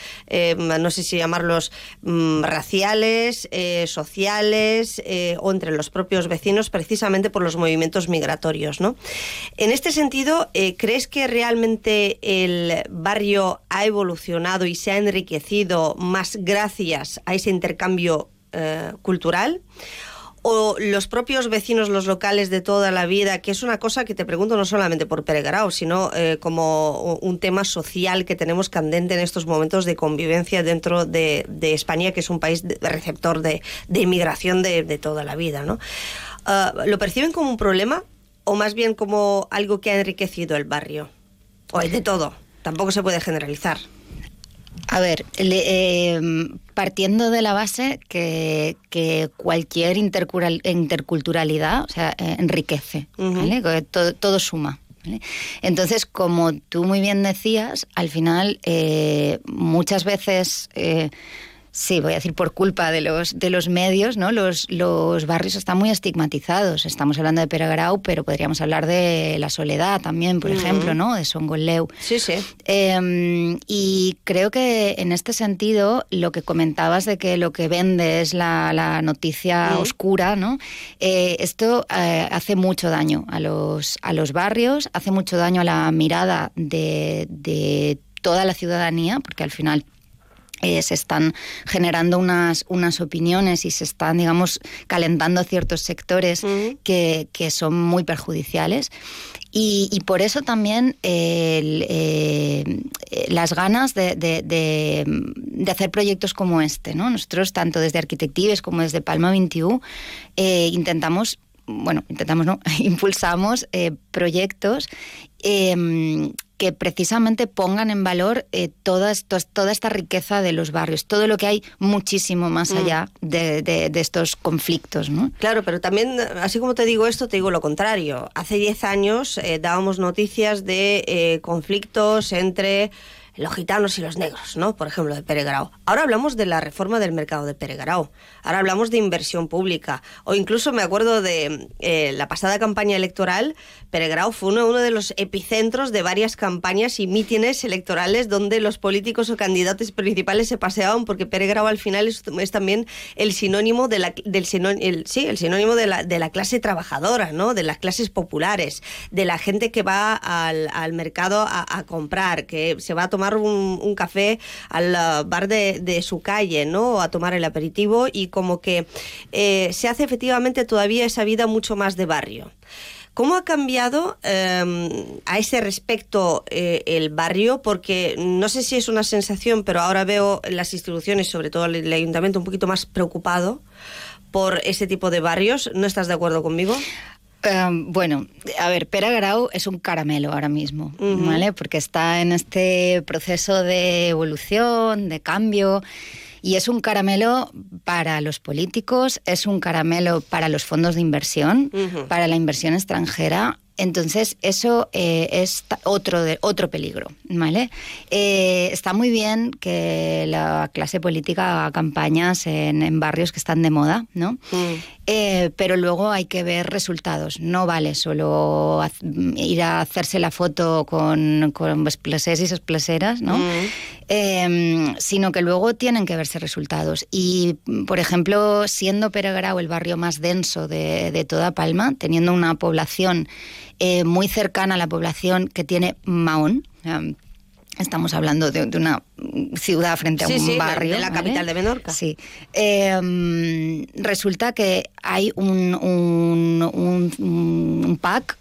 no sé si llamarlos mm, raciales, sociales, eh, o entre los propios vecinos precisamente por los movimientos migratorios. ¿no? En este sentido, eh, ¿crees que realmente el barrio ha evolucionado y se ha enriquecido más gracias a ese intercambio eh, cultural? O los propios vecinos, los locales de toda la vida, que es una cosa que te pregunto no solamente por Peregrao, sino eh, como un tema social que tenemos candente en estos momentos de convivencia dentro de, de España, que es un país receptor de, de inmigración de, de, toda la vida. ¿no? Uh, ¿Lo perciben como un problema o más bien como algo que ha enriquecido el barrio? O hay de todo, tampoco se puede generalizar. A ver, le, eh, partiendo de la base que, que cualquier interculturalidad o sea, eh, enriquece, uh -huh. ¿vale? todo, todo, suma. ¿vale? Entonces, como tú muy bien decías, al final eh, muchas veces eh, Sí, voy a decir por culpa de los, de los medios, ¿no? Los, los barrios están muy estigmatizados. Estamos hablando de Peragrau, pero podríamos hablar de La Soledad también, por uh -huh. ejemplo, ¿no? De Songoleu. Sí, sí. Eh, y creo que en este sentido, lo que comentabas de que lo que vende es la, la noticia uh -huh. oscura, ¿no? Eh, esto eh, hace mucho daño a los, a los barrios, hace mucho daño a la mirada de, de toda la ciudadanía, porque al final eh, se están generando unas, unas opiniones y se están, digamos, calentando ciertos sectores uh -huh. que, que, son muy perjudiciales. Y, y por eso también eh, eh, las ganas de, de, de, de, hacer proyectos como este. ¿no? Nosotros, tanto desde Arquitectives como desde Palma 21, eh, intentamos bueno, intentamos, ¿no? *laughs* Impulsamos eh, proyectos eh, que precisamente pongan en valor eh, toda, esto, toda esta riqueza de los barrios, todo lo que hay muchísimo más mm. allá de, de, de, estos conflictos. ¿no? Claro, pero también, así como te digo esto, te digo lo contrario. Hace 10 años eh, dábamos noticias de eh, conflictos entre los gitanos y los negros, ¿no? Por ejemplo, de Peregrao. Ahora hablamos de la reforma del mercado de Peregrao. Ahora hablamos de inversión pública. O incluso me acuerdo de eh, la pasada campaña electoral, Peregrao fue uno, uno, de los epicentros de varias campañas y mítines electorales donde los políticos o candidatos principales se paseaban porque Peregrao al final es, es también el sinónimo de la, del sinónimo, el, sí, el sinónimo de la, de la clase trabajadora, ¿no? De las clases populares, de la gente que va al, al mercado a, a comprar, que se va a tomar tomar un, café al uh, bar de, su calle, ¿no? O a tomar el aperitivo y como que eh, se hace efectivamente todavía esa vida mucho más de barrio. ¿Cómo ha cambiado em, a ese respecto eh, el barrio? Porque no sé si es una sensación, pero ahora veo las instituciones, sobre todo el ayuntamiento, un poquito más preocupado por ese tipo de barrios. ¿No estás de acuerdo conmigo? Em, bueno, a ver, Pera Grau es un caramelo ahora mismo, ¿vale? Porque está en este proceso de evolución, de cambio. Y es un caramelo para los políticos, es un caramelo para los fondos de inversión, para la inversión extranjera entonces, eso eh, es otro, de, otro peligro, ¿vale? Eh, está muy bien que la clase política haga campañas en, barrios que están de moda, ¿no? Mm. Eh, pero luego hay que ver resultados. No vale solo ir a hacerse la foto con, con y esplaseras, ¿no? Mm. Em, sino que luego tienen que verse resultados. Y, por ejemplo, siendo Peregrau el barrio más denso de, de toda Palma, teniendo una población eh, muy cercana a la población que tiene Mahón. Estamos hablando de, una ciudad frente a un barrio. De la capital de Menorca. Sí. Em, resulta que hay un, un, pack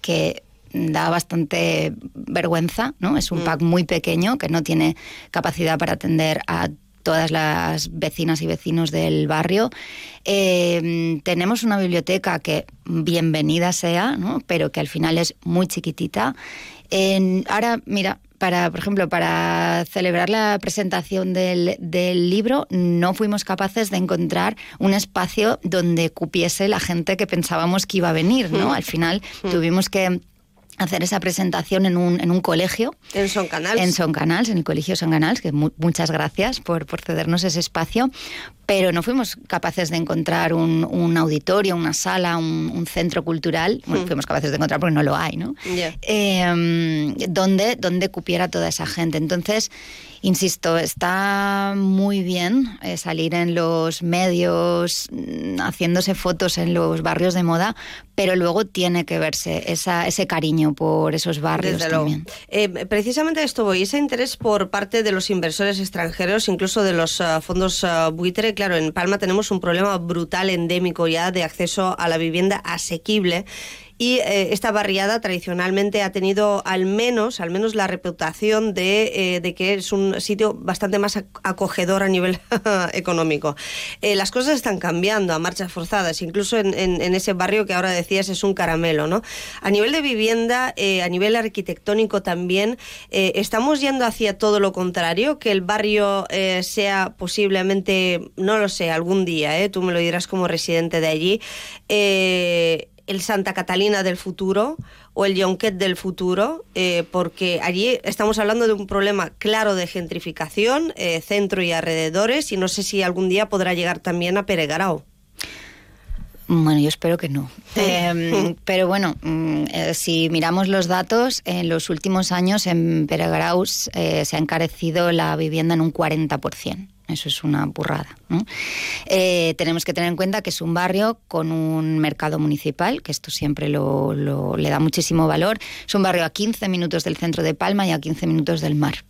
que da bastante vergüenza, ¿no? Es un mm. pack muy pequeño que no tiene capacidad para atender a todas las vecinas y vecinos del barrio. Eh, tenemos una biblioteca que bienvenida sea, ¿no? pero que al final es muy chiquitita. ahora, mira, para, por ejemplo, para celebrar la presentación del, del, libro, no fuimos capaces de encontrar un espacio donde cupiese la gente que pensábamos que iba a venir, ¿no? Al final tuvimos que hacer esa presentación en un, en un colegio. En Son Canals. En Son Canals, en el Colegio Son Canals, que muchas gracias por, por cedernos ese espacio, pero no fuimos capaces de encontrar un, un auditorio, una sala, un, centro cultural, bueno, hmm. fuimos capaces de encontrar porque no lo hay, ¿no? Eh, donde, donde cupiera toda esa gente. Entonces, Insisto, está muy bien eh, salir en los medios mm, haciéndose fotos en los barrios de moda, pero luego tiene que verse esa, ese cariño por esos barrios también. Eh, precisamente esto voy, ese interés por parte de los inversores extranjeros, incluso de los ah, fondos uh, buitre. Claro, en Palma tenemos un problema brutal, endémico ya, de acceso a la vivienda asequible y eh, esta barriada tradicionalmente ha tenido al menos, al menos la reputación de, eh, que es un sitio bastante más acogedor a nivel *laughs* económico. Eh, las cosas están cambiando a marchas forzadas, incluso en, ese barrio que ahora decías es un caramelo, ¿no? A nivel de vivienda, a nivel arquitectónico también, estamos yendo hacia todo lo contrario, que el barrio sea posiblemente, no lo sé, algún día, tú me lo dirás como residente de allí, el Santa Catalina del futuro o el Yonquet del futuro, eh, porque allí estamos hablando de un problema claro de gentrificación, eh, centro y alrededores, y no sé si algún día podrá llegar también a Peregarao. Bueno, yo espero que no. *laughs* Em, pero bueno, mm, eh, si miramos los datos, en los últimos años en Peregarau se ha encarecido la vivienda en un 40%. Eso es una burrada. Eh, tenemos que tener en cuenta que es un barrio con un mercado municipal, que esto siempre lo, le da muchísimo valor. Es un barrio a 15 minutos del centro de Palma y a 15 minutos del mar.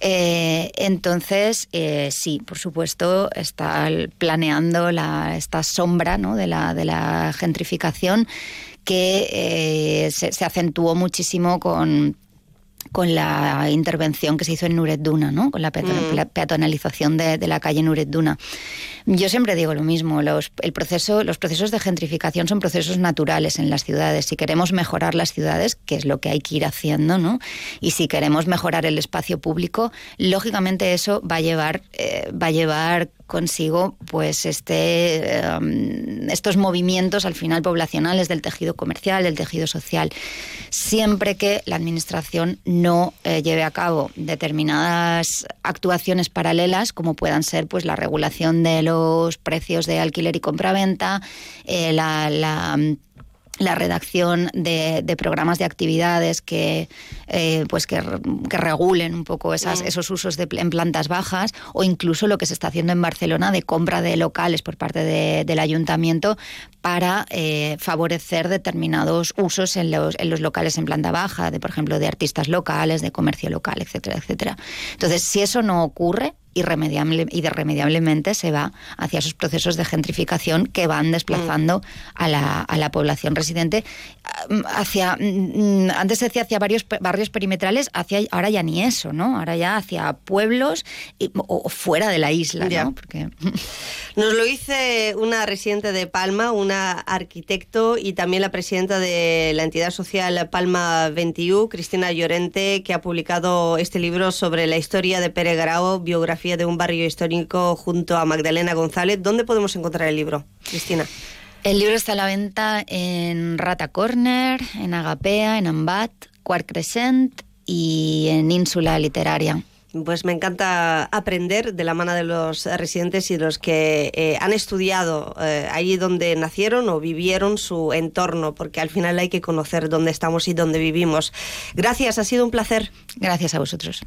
Eh, entonces, eh, sí, por supuesto, está planeando la, esta sombra de, la, de la gentrificación que se acentuó muchísimo con con la intervención que se hizo en Nuret Duna, ¿no? con la, mm. peatonalización de, de, la calle Nuret Duna. Yo siempre digo lo mismo, los, el proceso, los procesos de gentrificación son procesos naturales en las ciudades. Si queremos mejorar las ciudades, que es lo que hay que ir haciendo, ¿no? y si queremos mejorar el espacio público, lógicamente eso va a llevar, eh, va a llevar consigo pues este em, estos movimientos al final poblacionales del tejido comercial, del tejido social, siempre que la administración no eh, lleve a cabo determinadas actuaciones paralelas como puedan ser pues la regulación de los precios de alquiler y compraventa, eh, la la redacción de, programas de actividades que, eh, pues que, regulen un poco esas, mm. esos usos de, en plantas bajas o incluso lo que se está haciendo en Barcelona de compra de locales por parte del ayuntamiento para eh, favorecer determinados usos en los, en los locales en planta baja, de por ejemplo de artistas locales, de comercio local, etcétera, etcétera. Entonces, si eso no ocurre, irremediable, irremediablemente se va hacia esos procesos de gentrificación que van desplazando mm. a, la, a, la, población residente mm, hacia mm, antes se decía hacia varios barrios perimetrales hacia ahora ya ni eso no ahora ya hacia pueblos o, fuera de la isla ¿no? Porque... *laughs* nos lo dice una residente de Palma una arquitecto y también la presidenta de la entidad social Palma 21 Cristina Llorente que ha publicado este libro sobre la historia de Pere Grau biografía de un barrio histórico junto a Magdalena González. ¿Dónde podemos encontrar el libro, Cristina? El libro está a la venta en Rata Corner, en Agapea, en Ambat, Quart Crescent y en Ínsula Literaria. Pues me encanta aprender de la mano de los residentes y de los que eh, han estudiado eh, allí donde nacieron o vivieron su entorno, porque al final hay que conocer dónde estamos y dónde vivimos. Gracias, ha sido un placer. Gracias a vosotros.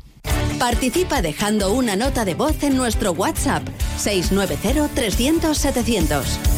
Participa dejando una nota de voz en nuestro WhatsApp 690 300 700.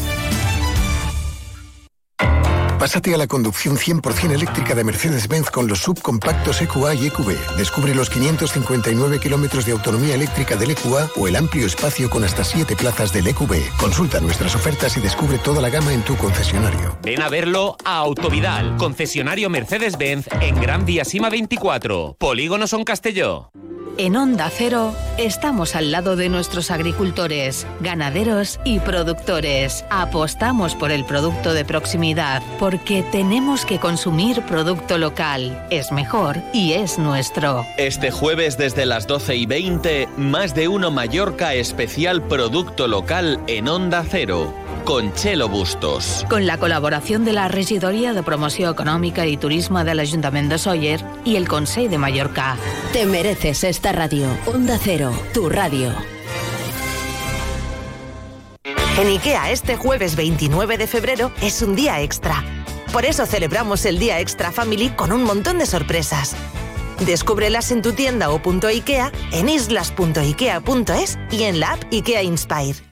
Pásate a la conducción 100% eléctrica de Mercedes-Benz con los subcompactos EQA y EQB. Descubre los 559 kilómetros de autonomía eléctrica del EQA o el amplio espacio con hasta 7 plazas del EQB. Consulta nuestras ofertas y descubre toda la gama en tu concesionario. Ven a verlo a Autovidal, concesionario Mercedes-Benz en Gran Vía Sima 24, Polígono Son Castelló. En Onda Cero estamos al lado de nuestros agricultores, ganaderos y productores. Apostamos por el producto de proximidad porque tenemos que consumir producto local. Es mejor y es nuestro. Este jueves desde las 12 y 20, más de uno Mallorca especial producto local en Onda Cero con Chelo Bustos. Con la colaboración de la Regidoria de Promoción Económica y Turismo del Ayuntamiento de Sóller y el Consejo de Mallorca. Te mereces esta radio. Onda Cero, tu radio. En IKEA este jueves 29 de febrero es un día extra. Por eso celebramos el Día Extra Family con un montón de sorpresas. Descúbrelas en tu tienda o punto IKEA, en islas.ikea.es y en la app IKEA Inspire.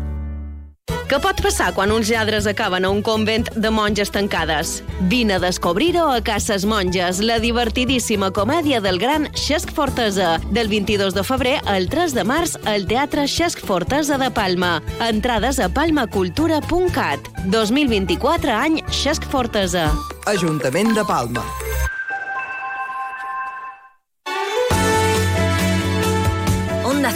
Què pot passar quan uns lladres acaben a un convent de monges tancades? Vine a descobrir-ho a Cases Monges, la divertidíssima comèdia del gran Xesc Fortesa, del 22 de febrer al 3 de març al Teatre Xesc Fortesa de Palma. Entrades a palmacultura.cat. 2024 any Xesc Fortesa. Ajuntament de Palma.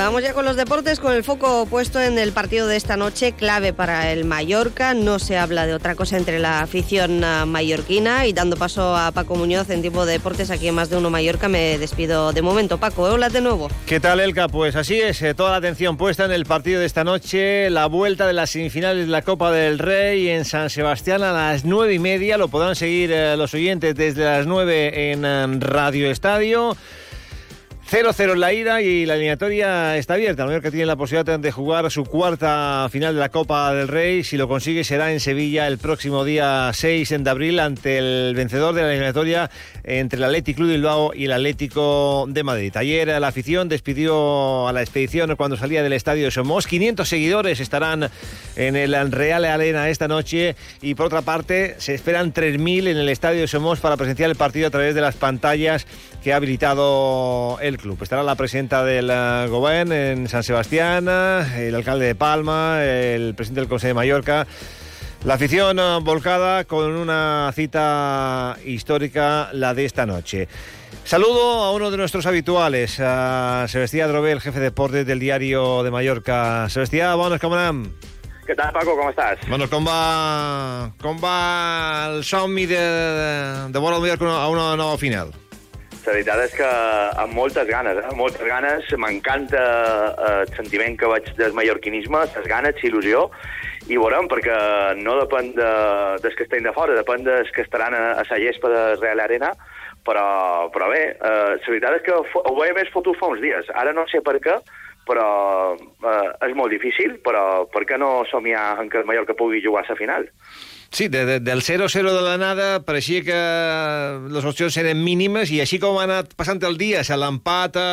Vamos ya con los deportes, con el foco puesto en el partido de esta noche, clave para el Mallorca. No se habla de otra cosa entre la afición ah, mallorquina y dando paso a Paco Muñoz en tipo de deportes aquí en Más de Uno Mallorca, me despido de momento. Paco, hola de nuevo. ¿Qué tal, Elka? Pues así es, eh, toda la atención puesta en el partido de esta noche, la vuelta de las semifinales de la Copa del Rey en San Sebastián a las nueve y media. Lo podrán seguir eh, los oyentes desde las nueve en eh, Radio Estadio. 0-0 en la ida y la eliminatoria está abierta. Que tiene la posibilidad de jugar su cuarta final de la Copa del Rey. Si lo consigue será en Sevilla el próximo día 6 de abril ante el vencedor de la eliminatoria entre el Atlético Club de Bilbao y el Atlético de Madrid. Ayer la afición despidió a la expedición cuando salía del estadio de Somos. 500 seguidores estarán en el Real Arena esta noche y por otra parte se esperan 3.000 en el estadio de Somos para presenciar el partido a través de las pantallas que ha habilitado el club. Estará la presidenta del uh, Gobierno en San Sebastián, el alcalde de Palma, el presidente del Consejo de Mallorca. La afición eh, volcada con una cita histórica, la de esta noche. Saludo a uno de nuestros habituales, a Sebastián Drobé, el jefe de deportes del diario de Mallorca. Sebastián, buenos, com anem? Què tal, Paco, com estàs? Bueno, com va, com va el somni de, de, de veure el Mallorca a una nova final? La veritat és que amb moltes ganes, eh? moltes ganes. M'encanta eh, el sentiment que veig del mallorquinisme, les ganes, il·lusió, i veurem, perquè no depèn de, dels que estem de fora, depèn dels que estaran a, a la gespa de Real Arena, però, però bé, eh, la veritat és que ho veia més fotut fa uns dies. Ara no sé per què, però eh, és molt difícil, però per què no somiar en que el Mallorca pugui jugar a la final? Sí, de, de, del 0-0 de la nada pareixia que les opcions eren mínimes i així com ha anat passant el dia, l'empat a,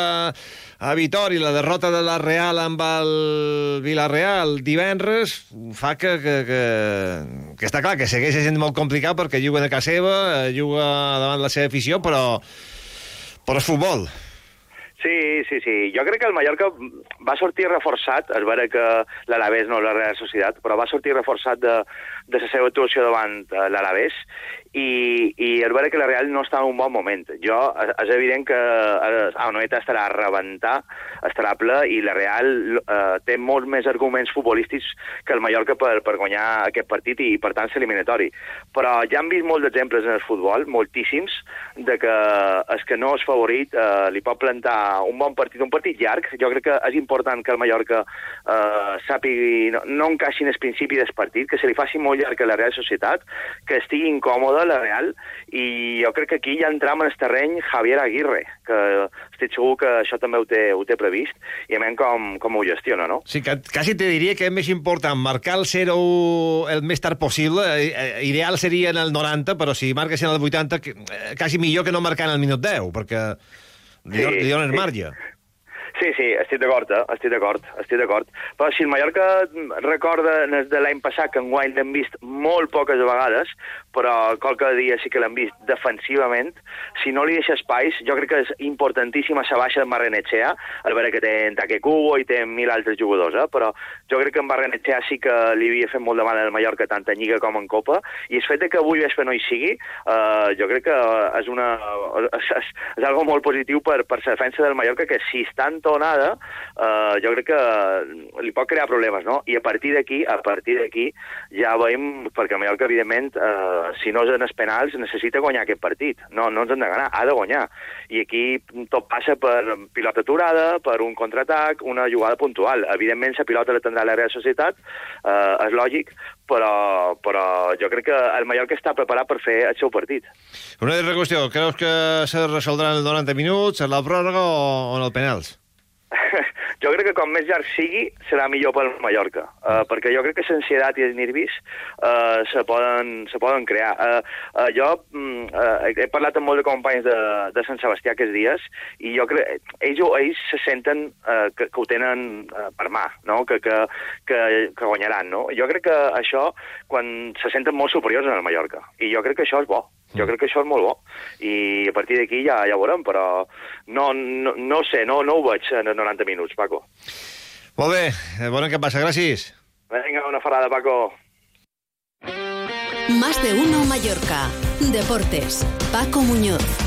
a Vitori, la derrota de la Real amb el Villarreal divendres, fa que, que, que, que està clar que segueix sent molt complicat perquè juga a casa seva, juga davant la seva afició, però, però és futbol. Sí, sí, sí. Jo crec que el Mallorca va sortir reforçat, és vera que l'Alavés no la Real Societat, però va sortir reforçat de, de la seva actuació davant eh, l'Alavés i, i és vera que la Real no està en un bon moment. Jo, és evident que el Anoeta estarà a rebentar, estarà ple, i la Real eh, té molts més arguments futbolístics que el Mallorca per, per guanyar aquest partit i, per tant, ser eliminatori. Però ja han vist molts exemples en el futbol, moltíssims, de que el que no és favorit eh, li pot plantar un bon partit, un partit llarg. Jo crec que és important que el Mallorca eh, sàpigui, no, no encaixi en el principi del partit, que se li faci molt llarg a la Real Societat, que estigui incòmode la Real, i jo crec que aquí ja entram en el terreny Javier Aguirre, que estic segur que això també ho té, ho té previst, i a menys com, com ho gestiona, no? Sí, que quasi te diria que és més important marcar el 0 el més tard possible, eh, eh, ideal seria en el 90, però si marques en el 80, eh, quasi millor que no marcar en el minut 10, perquè li, sí, li dones sí. marge. Sí, sí, estic d'acord, eh? estic d'acord, estic d'acord. Però si el Mallorca recorda de l'any passat que enguany l'hem vist molt poques vegades, però qualque dia sí que l'hem vist defensivament, si no li deixa espais, jo crec que és importantíssima la baixa de Barrenetxea, al veure que té en Take Cubo i té mil altres jugadors, eh? però jo crec que en Barrenetxea sí que li havia fet molt de mal al Mallorca, tant en Lliga com en Copa, i el fet que avui Vespa no hi sigui, eh, jo crec que és, una, és, és, és algo molt positiu per, per la defensa del Mallorca, que si estan tonada, eh, jo crec que li pot crear problemes, no? I a partir d'aquí, a partir d'aquí, ja veiem, perquè Mallorca, evidentment, eh, si no és en els penals, necessita guanyar aquest partit. No, no ens hem de ganar, ha de guanyar. I aquí tot passa per pilota aturada, per un contraatac, una jugada puntual. Evidentment, la pilota la tindrà la Real Societat, eh, és lògic, però, però jo crec que el Mallorca està preparat per fer el seu partit. Una altra qüestió, creus que se resoldrà en el 90 minuts, en la pròrroga o en el penals? *laughs* jo crec que com més llarg sigui, serà millor pel Mallorca, uh, perquè jo crec que l'ansietat i els nervis uh, se, poden, se poden crear. Uh, uh, jo uh, he parlat amb molts de companys de, de Sant Sebastià aquests dies i jo crec ells, ells se senten uh, que, que ho tenen uh, per mà, no? que, que, que, que guanyaran. No? Jo crec que això, quan se senten molt superiors en el Mallorca, i jo crec que això és bo. Jo crec que això és molt bo. I a partir d'aquí ja, ja veurem, però no, no, no sé, no, no ho veig en 90 minuts, Paco. Molt bé, veurem què passa. Gràcies. Vinga, una farada, Paco. Más de uno Mallorca. Deportes. Paco Muñoz.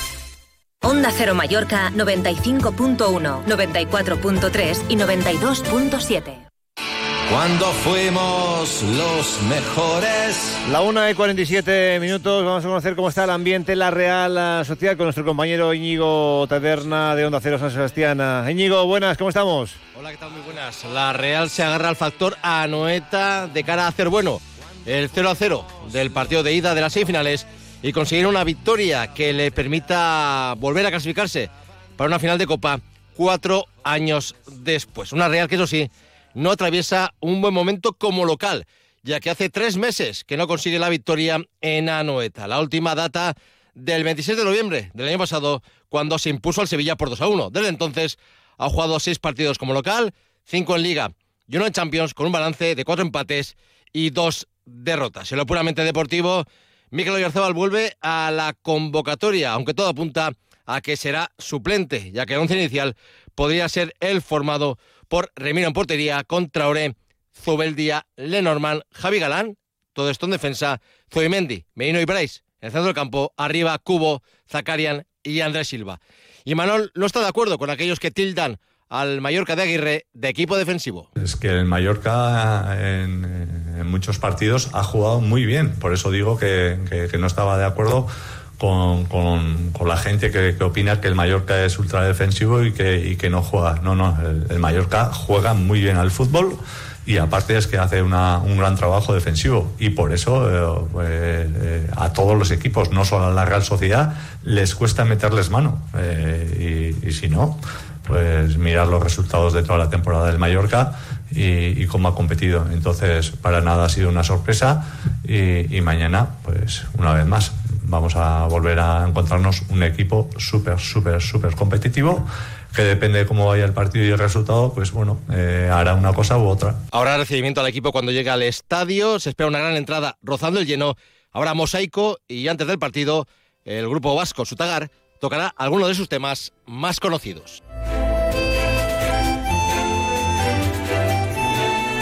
Onda Cero Mallorca 95.1, 94.3 y 92.7. cuando fuimos los mejores. La 1 y 47 minutos, vamos a conocer cómo está el ambiente en la Real Sociedad con nuestro compañero Íñigo Taberna de Onda Cero San Sebastián. Íñigo, buenas, ¿cómo estamos? Hola, ¿qué tal? Muy buenas. La Real se agarra al factor Anoeta de cara a hacer bueno el 0 a 0 del partido de ida de las semifinales y conseguir una victoria que le permita volver a clasificarse para una final de Copa cuatro años después. Una Real que, eso sí, no atraviesa un buen momento como local, ya que hace tres meses que no consigue la victoria en Anoeta. La última data del 26 de noviembre del año pasado, cuando se impuso al Sevilla por 2 a 1. Desde entonces ha jugado seis partidos como local, cinco en Liga y uno en Champions, con un balance de cuatro empates y dos derrotas. En lo puramente deportivo, Mikel Oyarzabal vuelve a la convocatoria, aunque todo apunta a que será suplente, ya que el once inicial podría ser el formado por Remiro en portería, contra Traoré, Zubeldia, Lenormand, Javi Galán, todo esto en defensa, Zubimendi, Merino y Bryce. En el centro del campo, arriba Cubo, Zakarian y Andrés Silva. Y Manuel no está de acuerdo con aquellos que tildan al Mallorca de Aguirre de equipo defensivo. Es que el Mallorca en, muchos partidos ha jugado muy bien, por eso digo que no estaba de acuerdo con, con, la gente que, opina que el Mallorca es ultra defensivo y que, y que no juega. No, no, el, Mallorca juega muy bien al fútbol y aparte es que hace una, un gran trabajo defensivo y por eso eh, eh, a todos los equipos, no solo a la Real Sociedad, les cuesta meterles mano eh, y, si no, pues mirar los resultados de toda la temporada del Mallorca y, cómo ha competido. Entonces, para nada ha sido una sorpresa y, y mañana, pues una vez más, vamos a volver a encontrarnos un equipo súper, súper, súper competitivo que depende de cómo vaya el partido y el resultado, pues bueno, eh, hará una cosa u otra. Ahora recibimiento al equipo cuando llega al estadio, se espera una gran entrada rozando el lleno, ahora mosaico y antes del partido el grupo vasco Sutagar tocará algunos de sus temas más conocidos.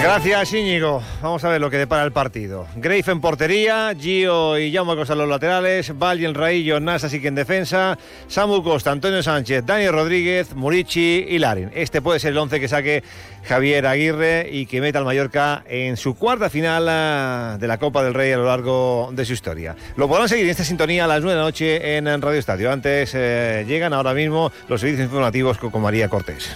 Gracias, Íñigo. Vamos a ver lo que depara el partido. Grave en portería, Gio y Jaume Costa en los laterales, Valle en Raillo, Nasa que en defensa, Samu Costa, Antonio Sánchez, Dani Rodríguez, Murici y Larin. Este puede ser el once que saque Javier Aguirre y que meta al Mallorca en su cuarta final ah, de la Copa del Rey a lo largo de su historia. Lo podrán seguir en esta sintonía a las 9 de la noche en Radio Estadio. Antes eh, llegan ahora mismo los servicios informativos con María Cortés.